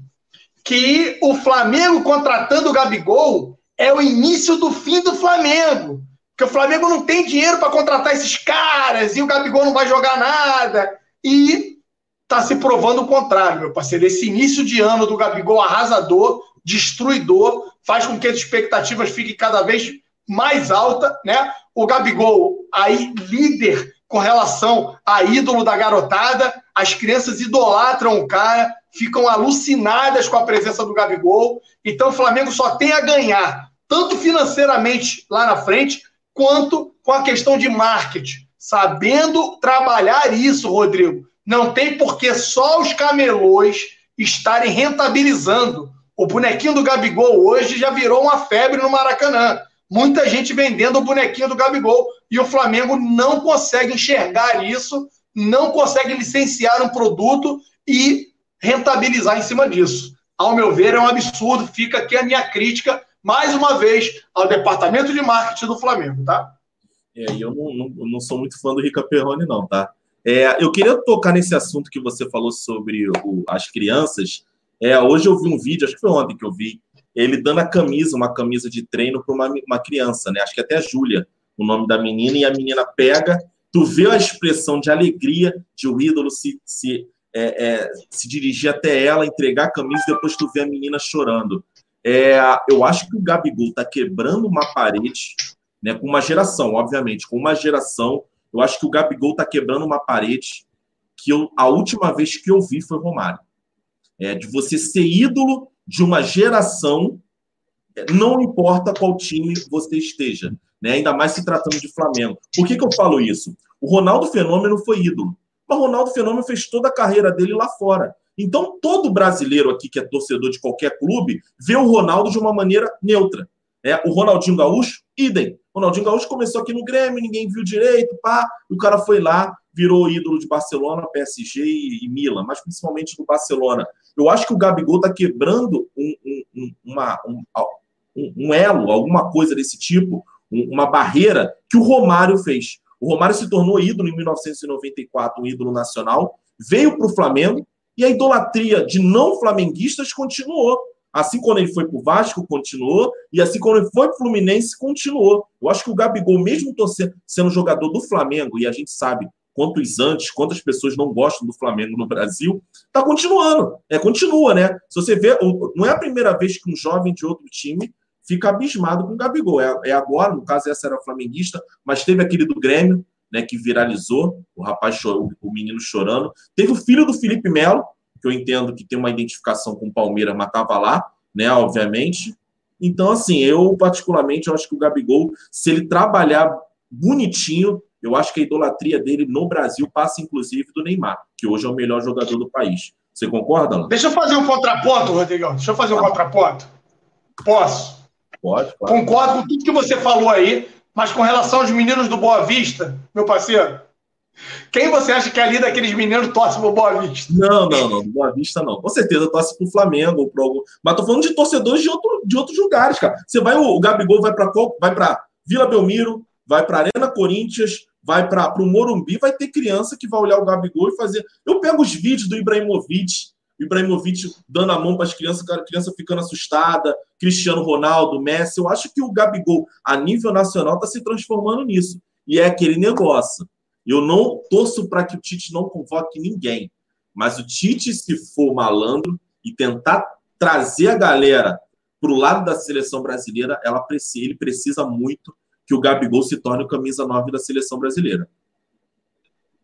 que o Flamengo contratando o Gabigol é o início do fim do Flamengo. Porque o Flamengo não tem dinheiro para contratar esses caras e o Gabigol não vai jogar nada. E está se provando o contrário, meu parceiro. Esse início de ano do Gabigol arrasador, destruidor, faz com que as expectativas fiquem cada vez mais altas, né? O Gabigol aí líder com relação a ídolo da garotada, as crianças idolatram o cara, ficam alucinadas com a presença do Gabigol. Então o Flamengo só tem a ganhar, tanto financeiramente lá na frente, quanto com a questão de marketing. Sabendo trabalhar isso, Rodrigo. Não tem por que só os camelôs estarem rentabilizando. O bonequinho do Gabigol hoje já virou uma febre no Maracanã. Muita gente vendendo o bonequinho do Gabigol e o Flamengo não consegue enxergar isso, não consegue licenciar um produto e rentabilizar em cima disso. Ao meu ver, é um absurdo. Fica aqui a minha crítica, mais uma vez, ao departamento de marketing do Flamengo, tá? É, eu não, não, não sou muito fã do Rica Perrone, não, tá? É, eu queria tocar nesse assunto que você falou sobre o, as crianças. É, hoje eu vi um vídeo, acho que foi ontem que eu vi, ele dando a camisa, uma camisa de treino para uma, uma criança, né? Acho que até a Júlia, o nome da menina, e a menina pega, tu vê a expressão de alegria de o ídolo se, se, é, é, se dirigir até ela, entregar a camisa, e depois tu vê a menina chorando. É, eu acho que o Gabigol está quebrando uma parede, né, com uma geração, obviamente, com uma geração eu acho que o Gabigol está quebrando uma parede que eu, a última vez que eu vi foi Romário. É, de você ser ídolo de uma geração, não importa qual time você esteja, né? ainda mais se tratando de Flamengo. Por que, que eu falo isso? O Ronaldo Fenômeno foi ídolo, mas o Ronaldo Fenômeno fez toda a carreira dele lá fora. Então, todo brasileiro aqui que é torcedor de qualquer clube vê o Ronaldo de uma maneira neutra. É, o Ronaldinho Gaúcho, idem. O Ronaldinho Gaúcho começou aqui no Grêmio, ninguém viu direito, pá. O cara foi lá, virou ídolo de Barcelona, PSG e, e Milan, mas principalmente do Barcelona. Eu acho que o Gabigol está quebrando um, um, uma, um, um, elo, alguma coisa desse tipo, uma barreira que o Romário fez. O Romário se tornou ídolo em 1994, um ídolo nacional, veio para o Flamengo e a idolatria de não flamenguistas continuou. Assim, quando ele foi para o Vasco, continuou. E assim, quando ele foi para o Fluminense, continuou. Eu acho que o Gabigol, mesmo sendo jogador do Flamengo, e a gente sabe quantos antes, quantas pessoas não gostam do Flamengo no Brasil, está continuando. É, continua, né? Se você vê, não é a primeira vez que um jovem de outro time fica abismado com o Gabigol. É, é agora, no caso, essa era flamenguista, mas teve aquele do Grêmio, né, que viralizou, o rapaz chorou, o menino chorando. Teve o filho do Felipe Melo, que eu entendo que tem uma identificação com o Palmeiras, mas estava lá, né, obviamente. Então, assim, eu particularmente eu acho que o Gabigol, se ele trabalhar bonitinho, eu acho que a idolatria dele no Brasil passa, inclusive, do Neymar, que hoje é o melhor jogador do país. Você concorda, Alan? Deixa eu fazer um contraponto, Rodrigão. Deixa eu fazer um ah. contraponto. Posso? Pode, pode. Concordo com tudo que você falou aí, mas com relação aos meninos do Boa Vista, meu parceiro, quem você acha que é ali daqueles meninos torce pro Boa Vista? Não, não, não. Boa Vista não. Com certeza torce pro Flamengo pro algum. Mas tô falando de torcedores de, outro, de outros lugares, cara. Você vai, o, Gabigol vai para vai para Vila Belmiro, vai para Arena Corinthians, vai para o Morumbi, vai ter criança que vai olhar o Gabigol e fazer. Eu pego os vídeos do Ibrahimovic, Ibrahimovic dando a mão para as crianças, a criança ficando assustada, Cristiano Ronaldo, Messi. Eu acho que o Gabigol, a nível nacional, está se transformando nisso. E é aquele negócio. Eu não torço para que o Tite não convoque ninguém, mas o Tite, se for malandro e tentar trazer a galera para o lado da seleção brasileira, ela precisa, ele precisa muito que o Gabigol se torne o camisa 9 da seleção brasileira.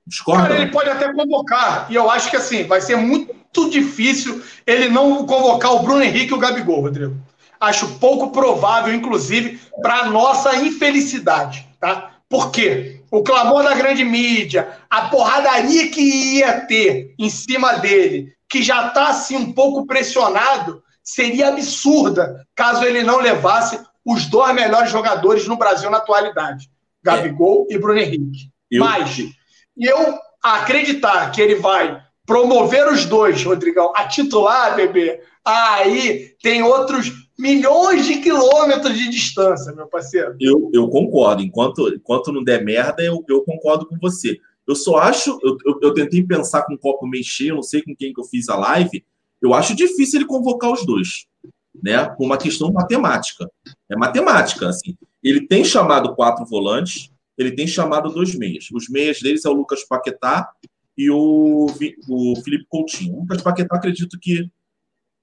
Discorda? Cara, ele pode até convocar. E eu acho que assim, vai ser muito difícil ele não convocar o Bruno Henrique e o Gabigol, Rodrigo. Acho pouco provável, inclusive, para nossa infelicidade, tá? Por quê? O clamor da grande mídia, a porradaria que ia ter em cima dele, que já está assim um pouco pressionado, seria absurda caso ele não levasse os dois melhores jogadores no Brasil na atualidade, Gabigol é. e Bruno Henrique. Eu... Mas eu acreditar que ele vai promover os dois, Rodrigão, a titular, bebê, aí tem outros milhões de quilômetros de distância, meu parceiro. Eu, eu concordo. Enquanto, enquanto não der merda, eu, eu concordo com você. Eu só acho, eu, eu, eu tentei pensar com um copo cheio, não sei com quem que eu fiz a live. Eu acho difícil ele convocar os dois, né? Com uma questão matemática. É matemática, assim. Ele tem chamado quatro volantes, ele tem chamado dois meias. Os meias deles é o Lucas Paquetá e o, o Felipe Coutinho. O Lucas Paquetá, acredito que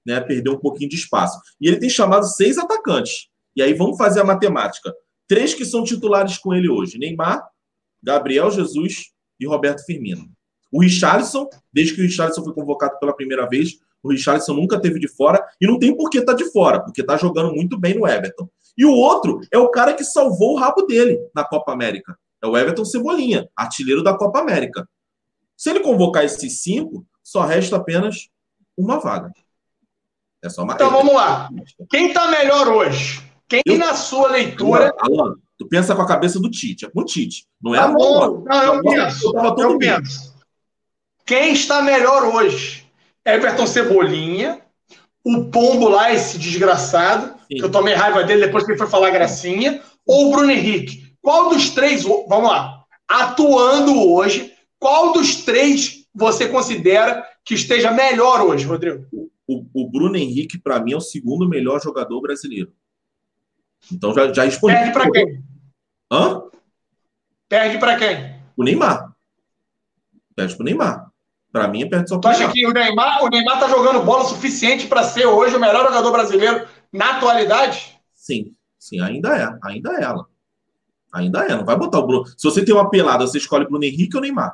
né, perdeu um pouquinho de espaço. E ele tem chamado seis atacantes. E aí vamos fazer a matemática. Três que são titulares com ele hoje: Neymar, Gabriel Jesus e Roberto Firmino. O Richarlison, desde que o Richarlison foi convocado pela primeira vez, o Richarlison nunca teve de fora e não tem por que tá de fora, porque tá jogando muito bem no Everton. E o outro é o cara que salvou o rabo dele na Copa América. É o Everton Cebolinha, artilheiro da Copa América. Se ele convocar esses cinco, só resta apenas uma vaga. É só uma Então vamos lá. Quem está melhor hoje? Quem eu... na sua leitura. Alan, tu pensa com a cabeça do Tite, é com o Tite. Não é tá bom. Não, eu penso. Eu, eu penso. Quem está melhor hoje? Everton Cebolinha, o Pombo lá, esse desgraçado, Sim. que eu tomei raiva dele depois que ele foi falar gracinha, ou o Bruno Henrique? Qual dos três, vamos lá, atuando hoje, qual dos três você considera que esteja melhor hoje, Rodrigo? o, o Bruno Henrique, para mim, é o segundo melhor jogador brasileiro. Então já, já respondi. Perde para quem? Hã? Perde para quem? O Neymar. Perde para o Neymar. Para mim, é perde só para acha que o Neymar, o Neymar tá jogando bola suficiente para ser hoje o melhor jogador brasileiro na atualidade? Sim, sim, ainda é. Ainda é ela. Ainda é. Não vai botar o Bruno. Se você tem uma pelada, você escolhe Bruno Henrique ou Neymar?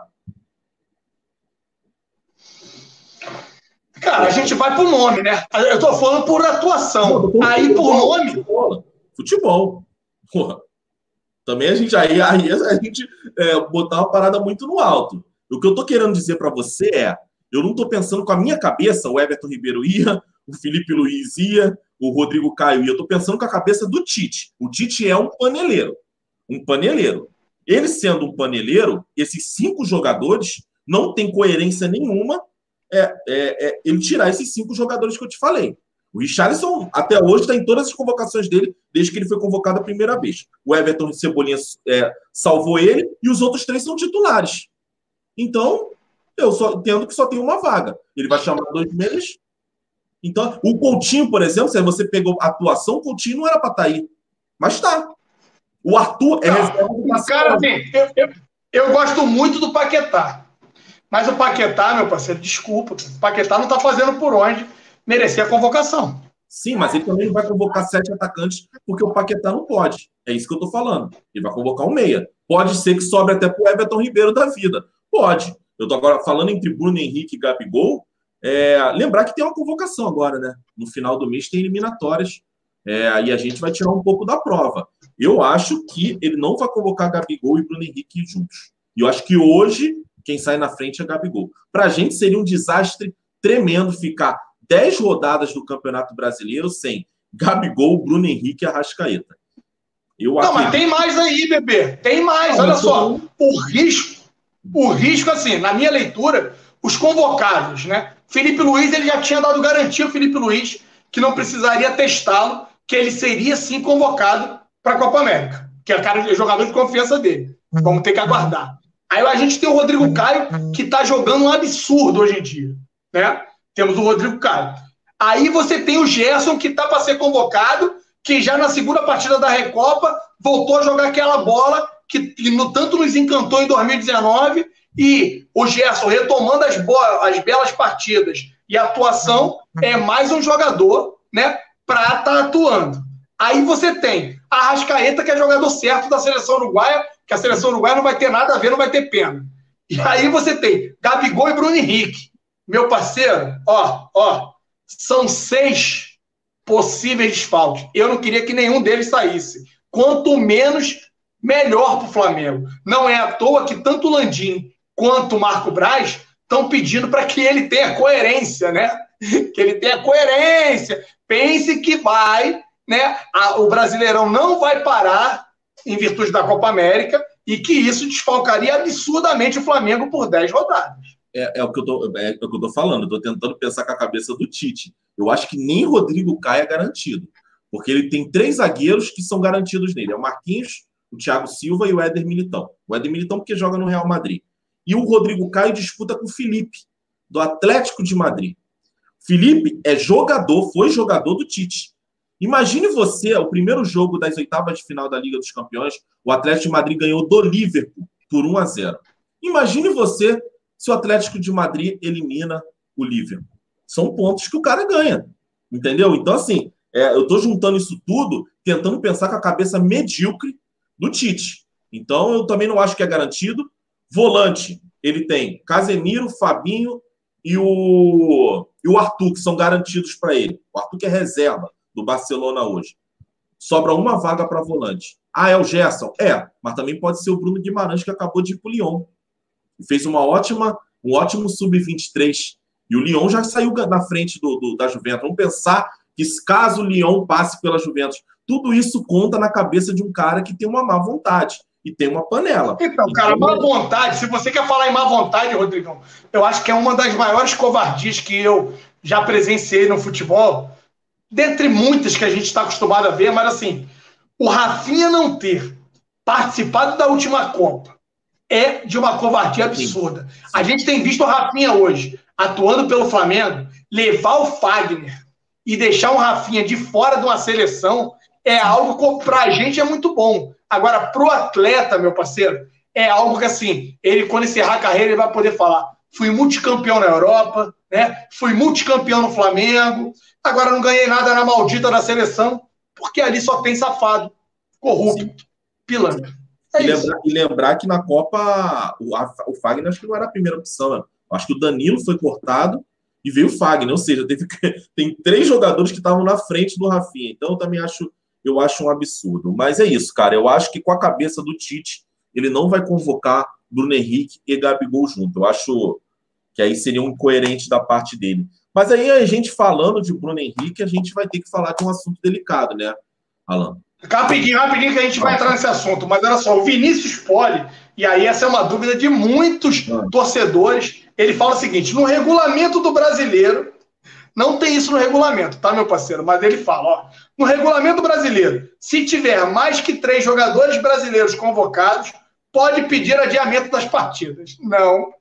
Cara, a gente vai por nome, né? Eu tô falando por atuação. Pô, aí por nome. Futebol. futebol. Porra. Também a gente aí, aí a gente é, botar uma parada muito no alto. O que eu tô querendo dizer para você é, eu não tô pensando com a minha cabeça, o Everton Ribeiro ia, o Felipe Luiz ia, o Rodrigo Caio ia. Eu tô pensando com a cabeça do Tite. O Tite é um paneleiro. Um paneleiro. Ele sendo um paneleiro, esses cinco jogadores não tem coerência nenhuma é, é, é, ele tirar esses cinco jogadores que eu te falei. O Richarlison, até hoje, está em todas as convocações dele, desde que ele foi convocado a primeira vez. O Everton e Cebolinha é, salvou ele e os outros três são titulares. Então, eu só entendo que só tem uma vaga. Ele vai chamar dois meses. Então, o Coutinho, por exemplo, se você pegou a atuação, o Coutinho não era para estar tá aí. Mas está. O Arthur é reserva do Cara, assim, eu, eu, eu gosto muito do Paquetá. Mas o Paquetá, meu parceiro, desculpa, o Paquetá não está fazendo por onde merecer a convocação. Sim, mas ele também vai convocar sete atacantes, porque o Paquetá não pode. É isso que eu estou falando. Ele vai convocar um meia. Pode ser que sobre até para o Everton Ribeiro da vida. Pode. Eu estou agora falando entre Bruno Henrique e Gabigol. É, lembrar que tem uma convocação agora, né? No final do mês tem eliminatórias. É, e a gente vai tirar um pouco da prova. Eu acho que ele não vai convocar Gabigol e Bruno Henrique juntos. E eu acho que hoje quem sai na frente é Gabigol. Para a gente seria um desastre tremendo ficar 10 rodadas do Campeonato Brasileiro sem Gabigol, Bruno Henrique e Arrascaeta. Eu não, mas tem mais aí, bebê. Tem mais. Olha só. O risco, o risco, assim, na minha leitura, os convocados, né? Felipe Luiz, ele já tinha dado garantia ao Felipe Luiz que não precisaria testá-lo, que ele seria sim convocado para a Copa América, que é o cara, jogador de confiança dele. Vamos ter que aguardar. Aí a gente tem o Rodrigo Caio, que está jogando um absurdo hoje em dia. Né? Temos o Rodrigo Caio. Aí você tem o Gerson, que está para ser convocado, que já na segunda partida da Recopa voltou a jogar aquela bola que, no, tanto nos encantou em 2019. E o Gerson retomando as, as belas partidas e atuação é mais um jogador né, para estar tá atuando. Aí você tem a Rascaeta, que é jogador certo da seleção uruguaia, que a seleção uruguaia não vai ter nada a ver, não vai ter pena. E aí você tem Gabigol e Bruno Henrique. Meu parceiro, ó, ó, são seis possíveis desfalques. Eu não queria que nenhum deles saísse. Quanto menos, melhor para o Flamengo. Não é à toa que tanto o Landim quanto o Marco Braz estão pedindo para que ele tenha coerência, né? Que ele tenha coerência. Pense que vai, né? o Brasileirão não vai parar em virtude da Copa América e que isso desfalcaria absurdamente o Flamengo por 10 rodadas. É, é, o que eu tô, é, é, o que eu tô falando, eu tô tentando pensar com a cabeça do Tite. Eu acho que nem Rodrigo Caio é garantido, porque ele tem três zagueiros que são garantidos nele: é o Marquinhos, o Thiago Silva e o Éder Militão. O Éder Militão porque joga no Real Madrid. E o Rodrigo Caio disputa com o Felipe, do Atlético de Madrid. Felipe é jogador, foi jogador do Tite. Imagine você, o primeiro jogo das oitavas de final da Liga dos Campeões, o Atlético de Madrid ganhou do Liverpool por 1 a 0. Imagine você se o Atlético de Madrid elimina o Liverpool. São pontos que o cara ganha. Entendeu? Então, assim, é, eu estou juntando isso tudo, tentando pensar com a cabeça medíocre do Tite. Então, eu também não acho que é garantido. Volante, ele tem Casemiro, Fabinho e o, e o Arthur, que são garantidos para ele. O Arthur que é reserva do Barcelona hoje. Sobra uma vaga para volante. Ah, é o Gerson? É, mas também pode ser o Bruno Guimarães, que acabou de ir para o Lyon. Fez uma ótima, um ótimo sub-23. E o Lyon já saiu na frente do, do, da Juventus. Vamos pensar que caso o Lyon passe pela Juventus, tudo isso conta na cabeça de um cara que tem uma má vontade e tem uma panela. Então, cara, má vontade, se você quer falar em má vontade, Rodrigão, eu acho que é uma das maiores covardias que eu já presenciei no futebol dentre muitas que a gente está acostumado a ver, mas assim, o Rafinha não ter participado da última Copa é de uma covardia absurda. A gente tem visto o Rafinha hoje atuando pelo Flamengo, levar o Fagner e deixar o Rafinha de fora de uma seleção é algo que para a gente é muito bom. Agora, para o atleta, meu parceiro, é algo que assim, ele quando encerrar a carreira, ele vai poder falar: fui multicampeão na Europa, né? fui multicampeão no Flamengo, Agora não ganhei nada na maldita da seleção, porque ali só tem safado, corrupto, pilantra. É e, lembrar, e, lembrar, que na Copa o, a, o Fagner acho que não era a primeira opção. Né? Acho que o Danilo foi cortado e veio o Fagner. Ou seja, teve, *laughs* tem três jogadores que estavam na frente do Rafinha. Então eu também acho, eu acho um absurdo. Mas é isso, cara. Eu acho que com a cabeça do Tite, ele não vai convocar Bruno Henrique e Gabigol junto. Eu acho que aí seria um incoerente da parte dele. Mas aí a gente falando de Bruno Henrique, a gente vai ter que falar de um assunto delicado, né, Alan? Rapidinho, rapidinho que a gente vai entrar nesse assunto. Mas olha só, o Vinícius Poli, e aí essa é uma dúvida de muitos ah. torcedores, ele fala o seguinte: no regulamento do brasileiro, não tem isso no regulamento, tá, meu parceiro? Mas ele fala, ó, no regulamento brasileiro, se tiver mais que três jogadores brasileiros convocados, pode pedir adiamento das partidas. Não,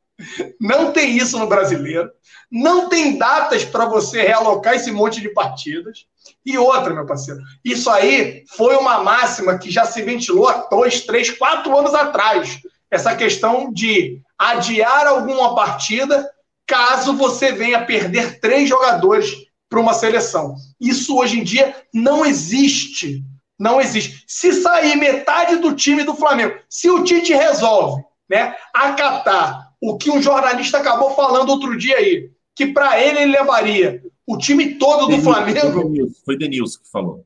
não tem isso no brasileiro. Não tem datas para você realocar esse monte de partidas. E outra, meu parceiro, isso aí foi uma máxima que já se ventilou há dois, três, quatro anos atrás. Essa questão de adiar alguma partida caso você venha perder três jogadores para uma seleção. Isso hoje em dia não existe. Não existe. Se sair metade do time do Flamengo, se o Tite resolve né, acatar o que um jornalista acabou falando outro dia aí, que para ele ele levaria o time todo do Flamengo. Foi Denilson que falou.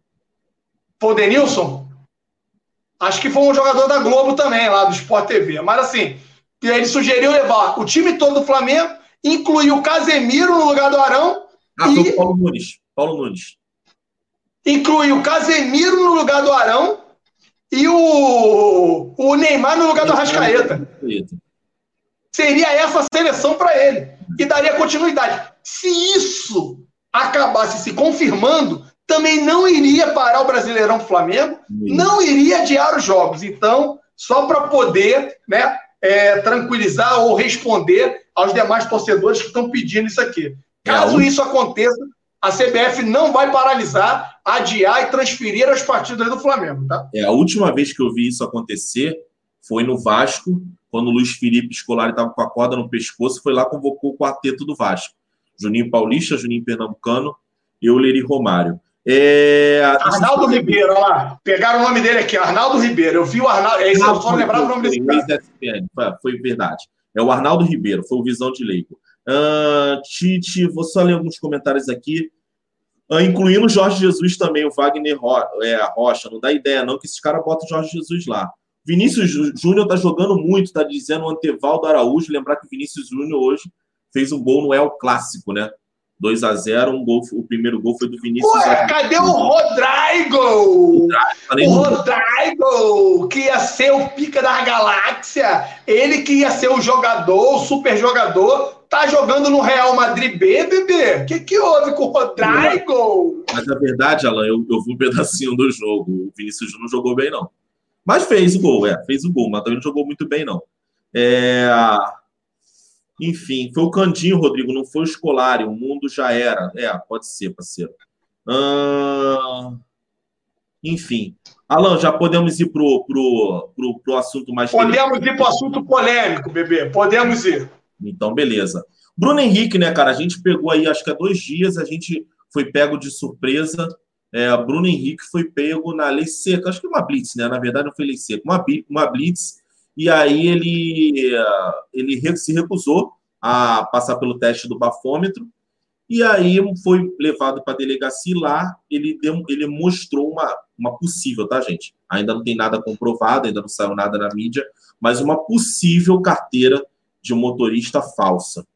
Foi o Denilson? Acho que foi um jogador da Globo também, lá do Sport TV. Mas assim, ele sugeriu levar o time todo do Flamengo, incluir o Casemiro no lugar do Arão. Ah, e... foi o Paulo Nunes. Paulo Nunes. Incluir o Casemiro no lugar do Arão e o, o Neymar no lugar do Arrascaeta. Seria essa a seleção para ele e daria continuidade. Se isso acabasse se confirmando, também não iria parar o Brasileirão Flamengo, não iria adiar os jogos. Então, só para poder né, é, tranquilizar ou responder aos demais torcedores que estão pedindo isso aqui. Caso isso aconteça, a CBF não vai paralisar, adiar e transferir as partidas do Flamengo. Tá? É, a última vez que eu vi isso acontecer foi no Vasco, quando o Luiz Felipe Scolari estava com a corda no pescoço, foi lá convocou o quarteto do Vasco. Juninho Paulista, Juninho Pernambucano e Euleri Romário. É... Arnaldo Ribeiro, olha lá. Pegaram o nome dele aqui, Arnaldo Ribeiro. Eu vi o Arnaldo. É isso, eu só lembrar o nome desse cara. Foi, foi verdade. É o Arnaldo Ribeiro, foi o Visão de Leigo. Uh, Tite, vou só ler alguns comentários aqui. Uh, incluindo o Jorge Jesus também, o Wagner Ro é, Rocha. Não dá ideia, não, que esses caras botam o Jorge Jesus lá. Vinícius Júnior tá jogando muito, tá dizendo o Antevaldo Araújo. Lembrar que o Vinícius Júnior hoje fez um gol no El Clássico, né? 2 a 0 um gol, o primeiro gol foi do Vinícius. Ué, cadê o Rodrigo? O Rodrigo, que ia ser o pica da galáxia, ele que ia ser o jogador, o super jogador, tá jogando no Real Madrid B, bebê? O que, que houve com o Rodrigo? Mas a verdade, Alan, eu, eu vi um pedacinho do jogo. O Vinícius não jogou bem, não. Mas fez o gol, é, fez o gol, mas também não jogou muito bem, não. É... Enfim, foi o Candinho, Rodrigo, não foi o Escolari, o mundo já era. É, pode ser, parceiro. Enfim. Alan, já podemos ir pro, pro, pro, pro assunto mais. Podemos ir pro assunto polêmico, bebê. Podemos ir. Então, beleza. Bruno Henrique, né, cara? A gente pegou aí, acho que há dois dias, a gente foi pego de surpresa. É, Bruno Henrique foi pego na lei seca, acho que uma blitz, né? Na verdade, não foi lei seca, uma, uma blitz e aí ele, ele se recusou a passar pelo teste do bafômetro, e aí foi levado para a delegacia lá, ele, deu, ele mostrou uma, uma possível, tá, gente? Ainda não tem nada comprovado, ainda não saiu nada na mídia, mas uma possível carteira de motorista falsa.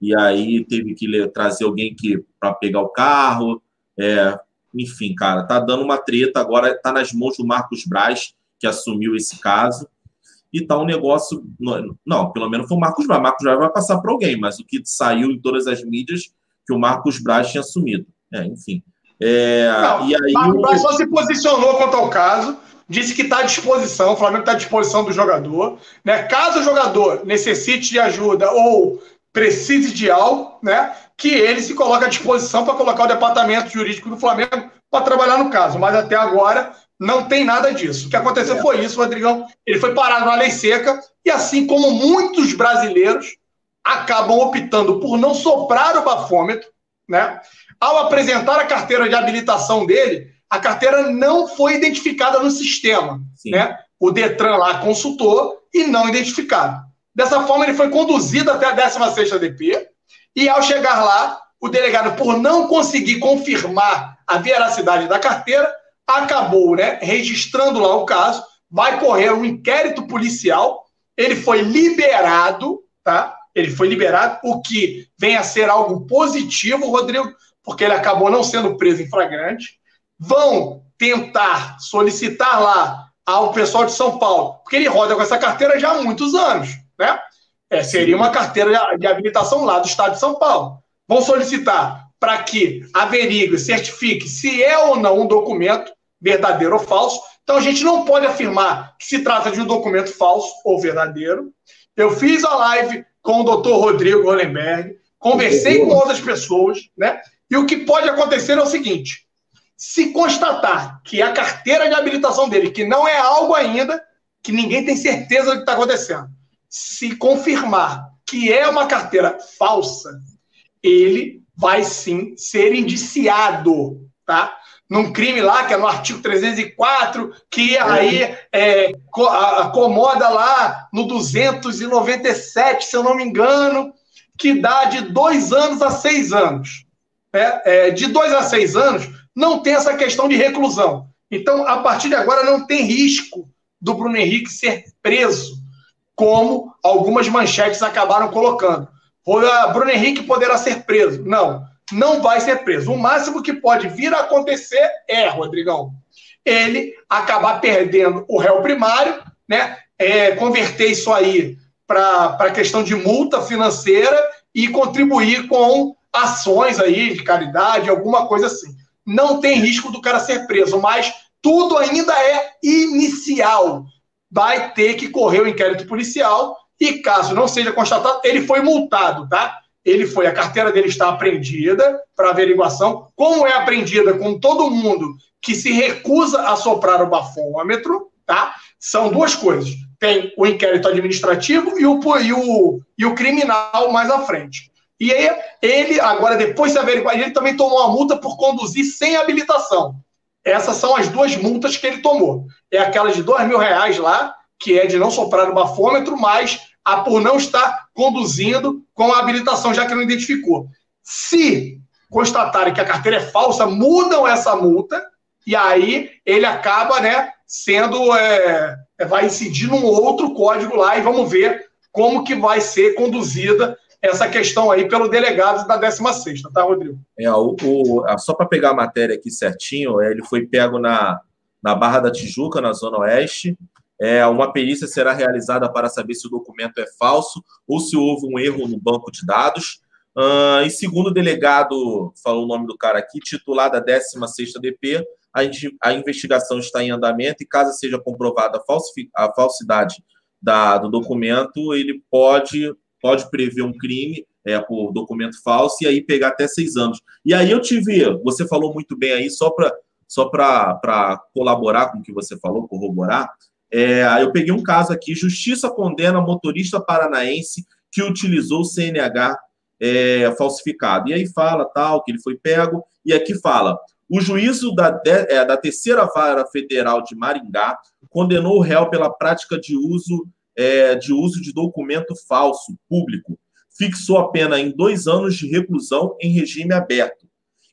E aí teve que trazer alguém que para pegar o carro, é, enfim, cara, tá dando uma treta agora, tá nas mãos do Marcos Braz, que assumiu esse caso e tá um negócio. Não, pelo menos foi o Marcos Braz. Marcos Braz vai passar para alguém, mas o que saiu em todas as mídias que o Marcos Braz tinha assumido. É, enfim. É, não, e aí Marcos Braz só se posicionou quanto ao caso, disse que está à disposição, o Flamengo está à disposição do jogador. Né? Caso o jogador necessite de ajuda ou precise de algo, né? que ele se coloque à disposição para colocar o departamento jurídico do Flamengo para trabalhar no caso. Mas até agora não tem nada disso. O que aconteceu é. foi isso, Rodrigão. Ele foi parado na lei seca e, assim como muitos brasileiros acabam optando por não soprar o bafômetro, né? Ao apresentar a carteira de habilitação dele, a carteira não foi identificada no sistema, Sim. né? O Detran lá consultou e não identificado. Dessa forma, ele foi conduzido até a 16ª DP e, ao chegar lá, o delegado, por não conseguir confirmar a veracidade da carteira, acabou né, registrando lá o caso, vai correr um inquérito policial, ele foi liberado, tá? Ele foi liberado, o que vem a ser algo positivo, Rodrigo, porque ele acabou não sendo preso em flagrante. Vão tentar solicitar lá ao pessoal de São Paulo, porque ele roda com essa carteira já há muitos anos, né? É, seria uma carteira de habilitação lá do estado de São Paulo. Vão solicitar para que averigue, certifique se é ou não um documento verdadeiro ou falso. Então a gente não pode afirmar que se trata de um documento falso ou verdadeiro. Eu fiz a live com o doutor Rodrigo Hollenberg, conversei com outras pessoas, né? E o que pode acontecer é o seguinte: se constatar que a carteira de habilitação dele, que não é algo ainda, que ninguém tem certeza do que está acontecendo, se confirmar que é uma carteira falsa, ele vai sim ser indiciado, tá? num crime lá, que é no artigo 304, que aí é, acomoda lá no 297, se eu não me engano, que dá de dois anos a seis anos. É, é, de dois a seis anos, não tem essa questão de reclusão. Então, a partir de agora, não tem risco do Bruno Henrique ser preso, como algumas manchetes acabaram colocando. Bruno Henrique poderá ser preso. Não não vai ser preso. O máximo que pode vir a acontecer é, Rodrigão, ele acabar perdendo o réu primário, né? É, converter isso aí para a questão de multa financeira e contribuir com ações aí de caridade, alguma coisa assim. Não tem risco do cara ser preso, mas tudo ainda é inicial. Vai ter que correr o inquérito policial e, caso não seja constatado, ele foi multado, tá? ele foi, a carteira dele está apreendida para averiguação. Como é apreendida com todo mundo que se recusa a soprar o bafômetro, tá? São duas coisas. Tem o inquérito administrativo e o, e o, e o criminal mais à frente. E aí, ele, agora, depois de averiguar, ele também tomou uma multa por conduzir sem habilitação. Essas são as duas multas que ele tomou. É aquela de dois mil reais lá, que é de não soprar o bafômetro, mais a, por não estar conduzindo com a habilitação, já que não identificou. Se constatarem que a carteira é falsa, mudam essa multa e aí ele acaba né, sendo. É, vai incidir num outro código lá e vamos ver como que vai ser conduzida essa questão aí pelo delegado da 16, tá, Rodrigo? É, o, o só para pegar a matéria aqui certinho, é, ele foi pego na, na Barra da Tijuca, na Zona Oeste. É, uma perícia será realizada para saber se o documento é falso ou se houve um erro no banco de dados. Uh, e segundo o delegado, falou o nome do cara aqui, titular da 16 DP, a, a, investigação está em andamento e caso seja comprovada a, a falsidade da, do documento, ele pode pode prever um crime é, por documento falso e aí pegar até seis anos. E aí eu tive, você falou muito bem aí, só para só para colaborar com o que você falou, corroborar, é, eu peguei um caso aqui, justiça condena motorista paranaense que utilizou o CNH é, falsificado. E aí fala tal, que ele foi pego, e aqui fala, o juízo da, é, da terceira vara federal de Maringá condenou o réu pela prática de uso é, de uso de documento falso público. Fixou a pena em dois anos de reclusão em regime aberto,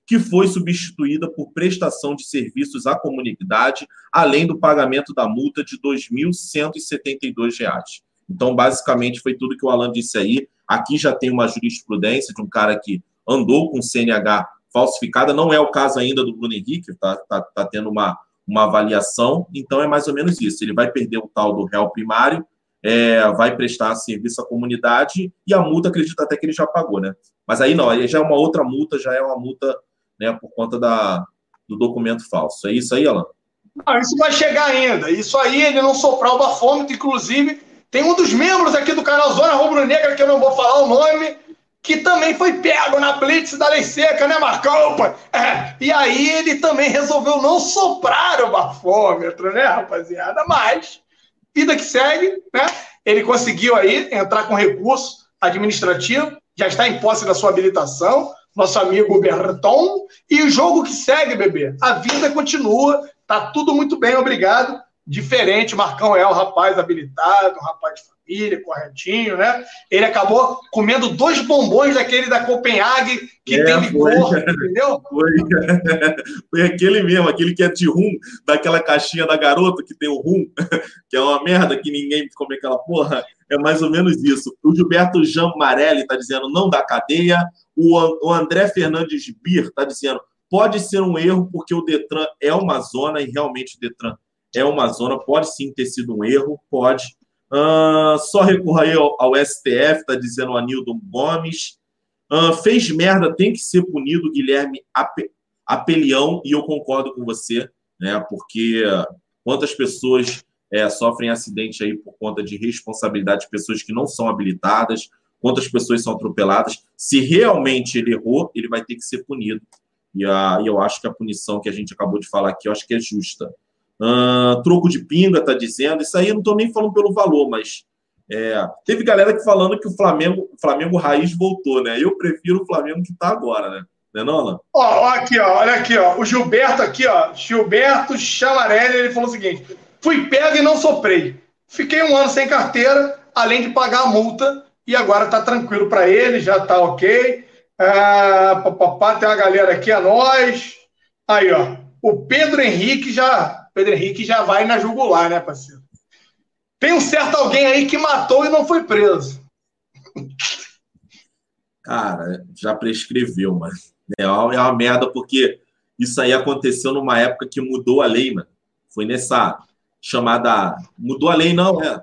que foi substituída por prestação de serviços à comunidade, além do pagamento da multa de R$ 2.172. Então, basicamente, foi tudo que o Alan disse aí. Aqui já tem uma jurisprudência de um cara que andou com CNH falsificada. Não é o caso ainda do Bruno Henrique, está tá, tá tendo uma, uma avaliação. Então, é mais ou menos isso. Ele vai perder o tal do réu primário, é, vai prestar serviço à comunidade e a multa, acredito até que ele já pagou, né? Mas aí não, aí já é uma outra multa, já é uma multa né, por conta da, do documento falso. É isso aí, Alan? Não, isso vai chegar ainda. Isso aí, ele não soprar o bafômetro, inclusive, tem um dos membros aqui do canal Zona Rubro Negra, que eu não vou falar o nome, que também foi pego na blitz da lei seca, né, Marcão? É, e aí ele também resolveu não soprar o bafômetro, né, rapaziada? Mas vida que segue, né? Ele conseguiu aí entrar com recurso administrativo, já está em posse da sua habilitação, nosso amigo Berton, e o jogo que segue, bebê. A vida continua, tá tudo muito bem, obrigado. Diferente, Marcão é um rapaz habilitado, um rapaz de família, corretinho, né? Ele acabou comendo dois bombons daquele da Copenhague que é, tem licor, foi, entendeu? Foi. *laughs* foi aquele mesmo, aquele que é de rum, daquela caixinha da garota que tem o rum, *laughs* que é uma merda que ninguém come aquela porra. É mais ou menos isso. O Gilberto Jean Marelli está dizendo não dá cadeia. O, André Fernandes Bir está dizendo pode ser um erro porque o Detran é uma zona e realmente o Detran é uma zona. Pode sim ter sido um erro, pode. Uh, só recorra aí ao, ao STF, está dizendo o Anildo Gomes. Uh, fez merda, tem que ser punido, Guilherme Ape, Apelião, e eu concordo com você, né? Porque quantas pessoas é, sofrem acidente aí por conta de responsabilidade de pessoas que não são habilitadas, quantas pessoas são atropeladas. Se realmente ele errou, ele vai ter que ser punido. E, a, e eu acho que a punição que a gente acabou de falar aqui, eu acho que é justa. Uh, troco de pinga, tá dizendo. Isso aí eu não estou nem falando pelo valor, mas é, teve galera que falando que o Flamengo, o Flamengo raiz voltou, né? Eu prefiro o Flamengo que está agora, né? Não é não, Alan? Ó, ó, aqui, ó, olha aqui, ó. O Gilberto aqui, ó. Gilberto Chamarelli, ele falou o seguinte: fui pego e não soprei. Fiquei um ano sem carteira, além de pagar a multa, e agora tá tranquilo para ele, já tá ok. Ah, tem uma galera aqui, a nós. Aí, ó. O Pedro Henrique já Pedro Henrique já vai na jugular, né, parceiro? Tem um certo alguém aí que matou e não foi preso. Cara, já prescreveu, mano. É uma, é uma merda, porque isso aí aconteceu numa época que mudou a lei, mano. Foi nessa chamada. Mudou a lei, não, é.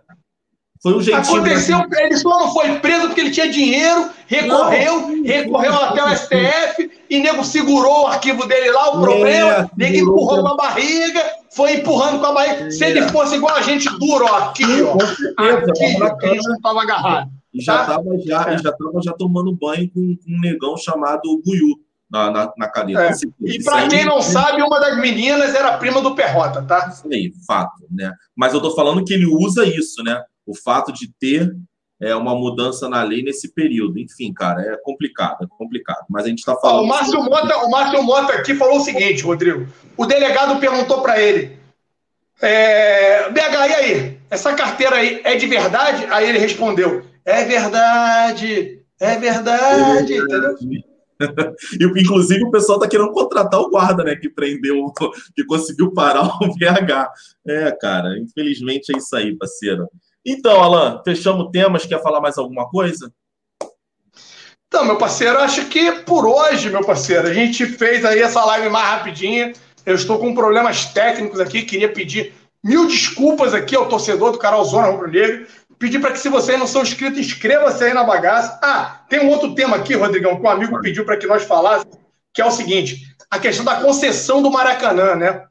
Foi um jeitinho. Aconteceu, ele só não foi preso porque ele tinha dinheiro, recorreu, não, recorreu não, até o STF, e nego segurou o arquivo dele lá, o problema, é, nego empurrou com a barriga, foi empurrando com a barriga. É. Se ele fosse igual a gente duro, ó, aqui, ó, aqui, aqui, a gente tava agarrado. E já tá? tava já, é. já já tomando banho com, um negão chamado Buiu na, na, na cadeira. É. E para quem não sabe, uma das meninas era prima do Perrota, tá? Isso aí, fato, né? Mas eu tô falando que ele usa isso, né? o fato de ter é, uma mudança na lei nesse período. Enfim, cara, é complicado, é complicado. Mas a gente está falando. o, Márcio Mota, o Márcio Mota aqui falou o seguinte, Rodrigo. O delegado perguntou para ele: é, BH, e aí? essa carteira aí é de verdade? Aí ele respondeu: é verdade, é verdade, é verdade. entendeu? *laughs* Inclusive, o pessoal está querendo contratar o guarda, né? Que prendeu, *laughs* que conseguiu parar o *laughs* VH. É, cara, infelizmente é isso aí, parceiro. Então, Alan, fechamos temas. Quer falar mais alguma coisa? Então, meu parceiro, acho que por hoje, meu parceiro, a gente fez aí essa live mais rapidinha. Eu estou com problemas técnicos aqui, queria pedir mil desculpas aqui ao torcedor do canal Zona Rubro Negro. Pedir para que, se vocês não são inscritos, inscreva-se aí na bagaça. Ah, tem um outro tema aqui, Rodrigão, que um amigo pediu para que nós falássemos, que é o seguinte: a questão da concessão do Maracanã, né?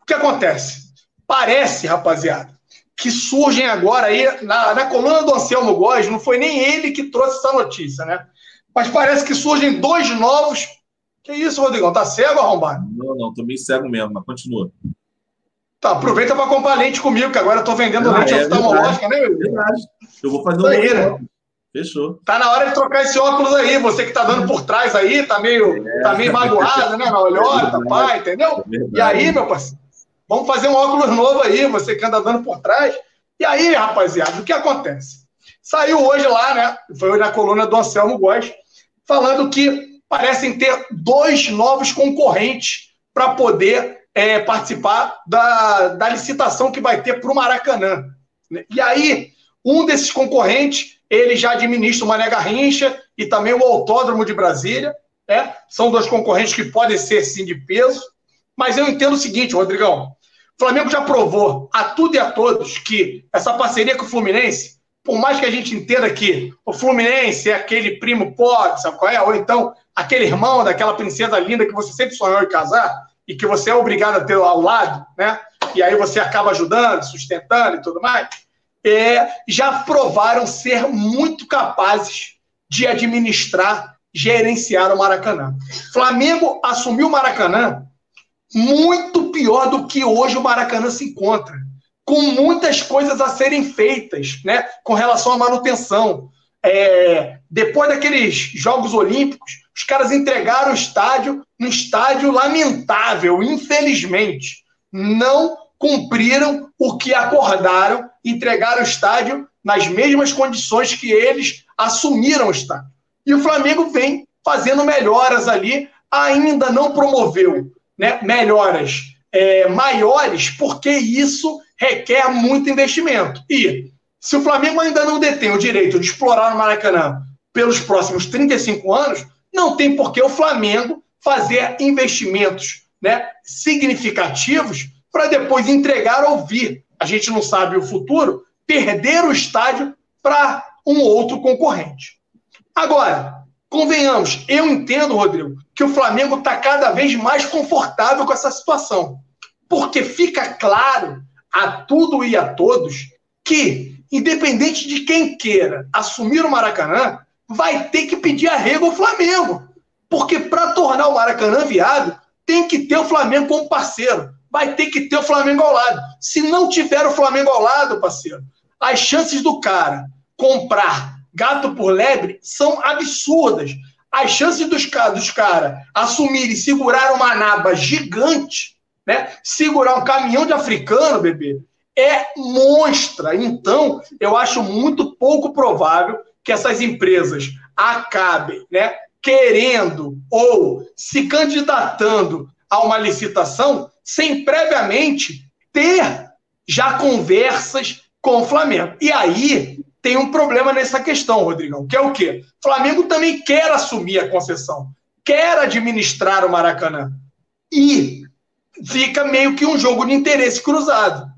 O que acontece? Parece, rapaziada, que surgem agora aí, na, na coluna do Anselmo Góes, não foi nem ele que trouxe essa notícia, né? Mas parece que surgem dois novos. Que isso, Rodrigão? Tá cego, arrombado? Não, não, tô meio cego mesmo, mas continua. Tá, aproveita para comprar lente comigo, que agora eu tô vendendo ah, lente é oftalmológica, né, meu? Verdade. Eu vou fazer um aí, né? Fechou. Tá na hora de trocar esse óculos aí. Você que tá dando por trás aí, tá meio, é. tá meio magoado, né? Na olhota, é pai, entendeu? É e aí, meu parceiro, vamos fazer um óculos novo aí, você que anda dando por trás. E aí, rapaziada, o que acontece? Saiu hoje lá, né? Foi na coluna do Anselmo Góes, falando que parecem ter dois novos concorrentes para poder é, participar da, da licitação que vai ter para o Maracanã. E aí, um desses concorrentes, ele já administra o Mané Garrincha e também o Autódromo de Brasília. Né? São dois concorrentes que podem ser, sim, de peso. Mas eu entendo o seguinte, Rodrigão. O Flamengo já provou a tudo e a todos que essa parceria com o Fluminense por mais que a gente entenda que o Fluminense é aquele primo pobre, sabe qual é? Ou então aquele irmão daquela princesa linda que você sempre sonhou em casar e que você é obrigado a ter ao lado, né? E aí você acaba ajudando, sustentando e tudo mais. É, já provaram ser muito capazes de administrar, gerenciar o Maracanã. Flamengo assumiu o Maracanã muito pior do que hoje o Maracanã se encontra com muitas coisas a serem feitas, né? Com relação à manutenção. É, depois daqueles Jogos Olímpicos, os caras entregaram o estádio num estádio lamentável, infelizmente. Não cumpriram o que acordaram, entregaram o estádio nas mesmas condições que eles assumiram o estádio. E o Flamengo vem fazendo melhoras ali, ainda não promoveu né, melhoras é, maiores, porque isso requer muito investimento. E se o Flamengo ainda não detém o direito de explorar o Maracanã pelos próximos 35 anos, não tem por que o Flamengo fazer investimentos né, significativos para depois entregar ou vir. A gente não sabe o futuro, perder o estádio para um outro concorrente. Agora, convenhamos, eu entendo, Rodrigo, que o Flamengo está cada vez mais confortável com essa situação. Porque fica claro a tudo e a todos que, independente de quem queira assumir o Maracanã, vai ter que pedir arrego ao Flamengo. Porque para tornar o Maracanã viável, tem que ter o Flamengo como parceiro. Vai ter que ter o Flamengo ao lado. Se não tiver o Flamengo ao lado, parceiro, as chances do cara comprar gato por lebre são absurdas. As chances dos, dos caras assumirem e segurar uma naba gigante né? Segurar um caminhão de africano, bebê, é monstra. Então, eu acho muito pouco provável que essas empresas acabem né, querendo ou se candidatando a uma licitação sem previamente ter já conversas com o Flamengo. E aí tem um problema nessa questão, Rodrigão, que é o quê? O Flamengo também quer assumir a concessão, quer administrar o Maracanã. E fica meio que um jogo de interesse cruzado.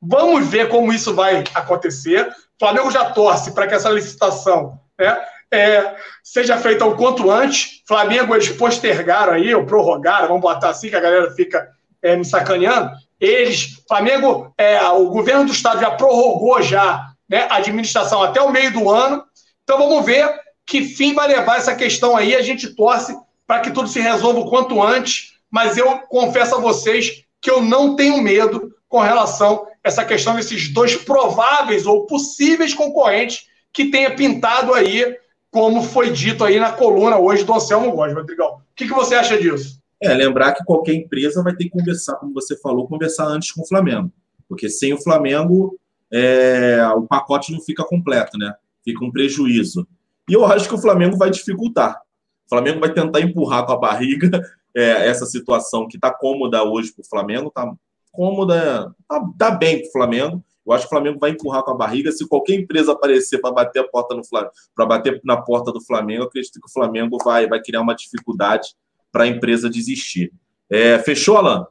Vamos ver como isso vai acontecer. O Flamengo já torce para que essa licitação né, é, seja feita o quanto antes. Flamengo eles postergaram aí, ou prorrogaram, vamos botar assim, que a galera fica é, me sacaneando. Eles, Flamengo, é, o governo do estado já prorrogou já né, a administração até o meio do ano. Então vamos ver que fim vai levar essa questão aí. A gente torce para que tudo se resolva o quanto antes mas eu confesso a vocês que eu não tenho medo com relação a essa questão desses dois prováveis ou possíveis concorrentes que tenha pintado aí, como foi dito aí na coluna hoje do Anselmo Góes, Rodrigão. O que, que você acha disso? É, lembrar que qualquer empresa vai ter que conversar, como você falou, conversar antes com o Flamengo. Porque sem o Flamengo, é, o pacote não fica completo, né? Fica um prejuízo. E eu acho que o Flamengo vai dificultar. O Flamengo vai tentar empurrar com a barriga *laughs* é, essa situação que está cômoda hoje para o Flamengo, está cômoda, está tá bem para o Flamengo. Eu acho que o Flamengo vai empurrar com a barriga. Se qualquer empresa aparecer para bater a porta no Flamengo, para bater na porta do Flamengo, acredito que o Flamengo vai, vai criar uma dificuldade para a empresa desistir. É, fechou, Alan?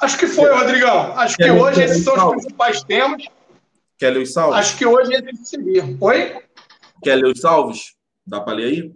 Acho que foi, Rodrigão. Acho que hoje esses são os principais temas. Quer ler os salvos? Acho que hoje esse seria. Oi? Quer ler os salvos? Dá para ler aí?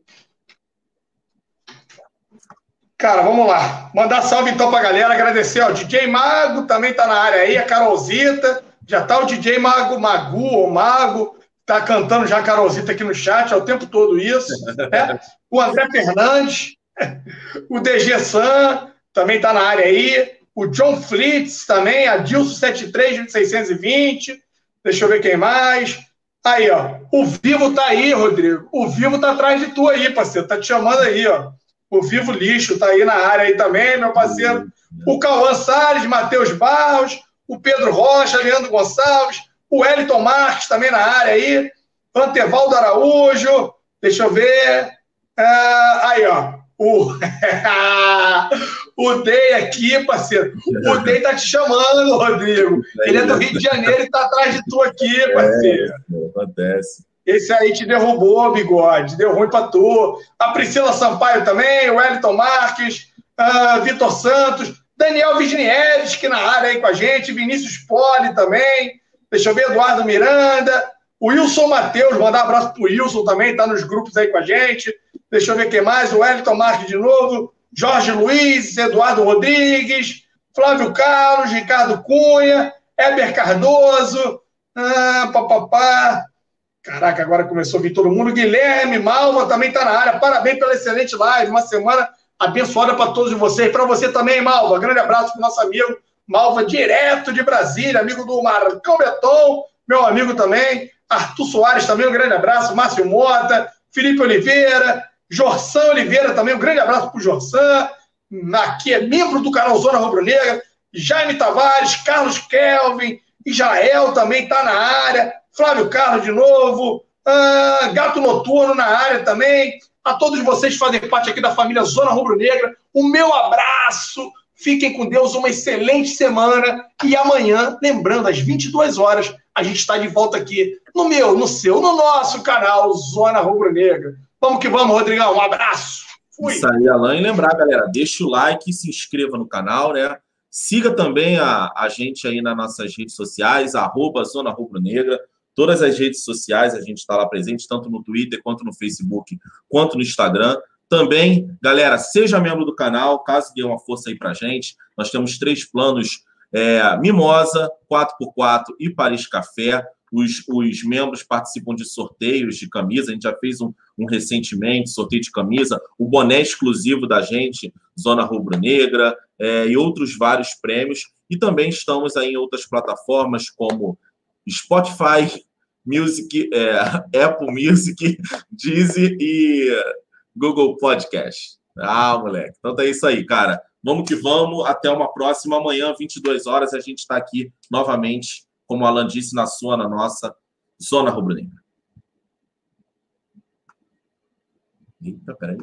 Cara, vamos lá. Mandar salve então pra galera, agradecer ao DJ Mago, também tá na área aí, a Carolzita, já tá o DJ Mago, Magu ou Mago, tá cantando já a Carolzita aqui no chat, é o tempo todo isso. Né? O André Fernandes, *laughs* o DG San, também tá na área aí, o John Flitz também, a Dilson 73 620, deixa eu ver quem mais. Aí, ó, o Vivo tá aí, Rodrigo, o Vivo tá atrás de tu aí, parceiro, tá te chamando aí, ó. O Vivo Lixo está aí na área aí também, meu parceiro. O Cauã Salles, Matheus Barros, o Pedro Rocha, Leandro Gonçalves, o Wellington Marques também na área aí, Antevaldo Araújo, deixa eu ver. Ah, aí, ó. O, *laughs* o Dei aqui, parceiro. O Dei tá te chamando, Rodrigo. Ele é do Rio de Janeiro e tá atrás de tu aqui, é, parceiro. É, acontece. Esse aí te derrubou, bigode, deu ruim para tu. A Priscila Sampaio também, o Wellington Marques, uh, Vitor Santos, Daniel Vignieres, que na área aí com a gente, Vinícius Poli também, deixa eu ver, Eduardo Miranda, Wilson Matheus, mandar um abraço pro Wilson também, tá nos grupos aí com a gente. Deixa eu ver quem mais, o Wellington Marques de novo, Jorge Luiz, Eduardo Rodrigues, Flávio Carlos, Ricardo Cunha, Heber Cardoso, ah, papapá. Caraca, agora começou a vir todo mundo. Guilherme, Malva também está na área. Parabéns pela excelente live. Uma semana abençoada para todos vocês. Para você também, Malva. Grande abraço para o nosso amigo Malva, direto de Brasília, amigo do Marcão Beton, meu amigo também. Arthur Soares também, um grande abraço. Márcio Mota, Felipe Oliveira, Jorsan Oliveira também, um grande abraço para o Jorsan. Aqui é membro do canal Zona Rubro Negra. Jaime Tavares, Carlos Kelvin, Israel também está na área. Flávio Carlos de novo, ah, Gato Noturno na área também. A todos vocês que fazem parte aqui da família Zona Rubro Negra, o meu abraço. Fiquem com Deus, uma excelente semana. E amanhã, lembrando, às 22 horas, a gente está de volta aqui no meu, no seu, no nosso canal Zona Rubro Negra. Vamos que vamos, Rodrigão. Um abraço. Fui. Isso aí, Alain. E lembrar, galera, deixa o like, se inscreva no canal, né? Siga também a, a gente aí nas nossas redes sociais, arroba Zona Rubro Negra. Todas as redes sociais a gente está lá presente, tanto no Twitter, quanto no Facebook, quanto no Instagram. Também, galera, seja membro do canal, caso dê uma força aí para gente. Nós temos três planos: é, Mimosa, 4x4 e Paris Café. Os, os, membros participam de sorteios de camisa. A gente já fez um, um, recentemente, sorteio de camisa, o boné exclusivo da gente, Zona Rubro Negra, é, e outros vários prêmios. E também estamos aí em outras plataformas como Spotify, Music, é, *laughs* Apple Music, *laughs* Deezer e Google Podcast. Ah, moleque. Então tá isso aí, cara. Vamos que vamos. Até uma próxima. Amanhã, 22 horas, a gente está aqui novamente, como o Alan disse, na sua, na nossa Zona Rubro-Negra. Eita, peraí.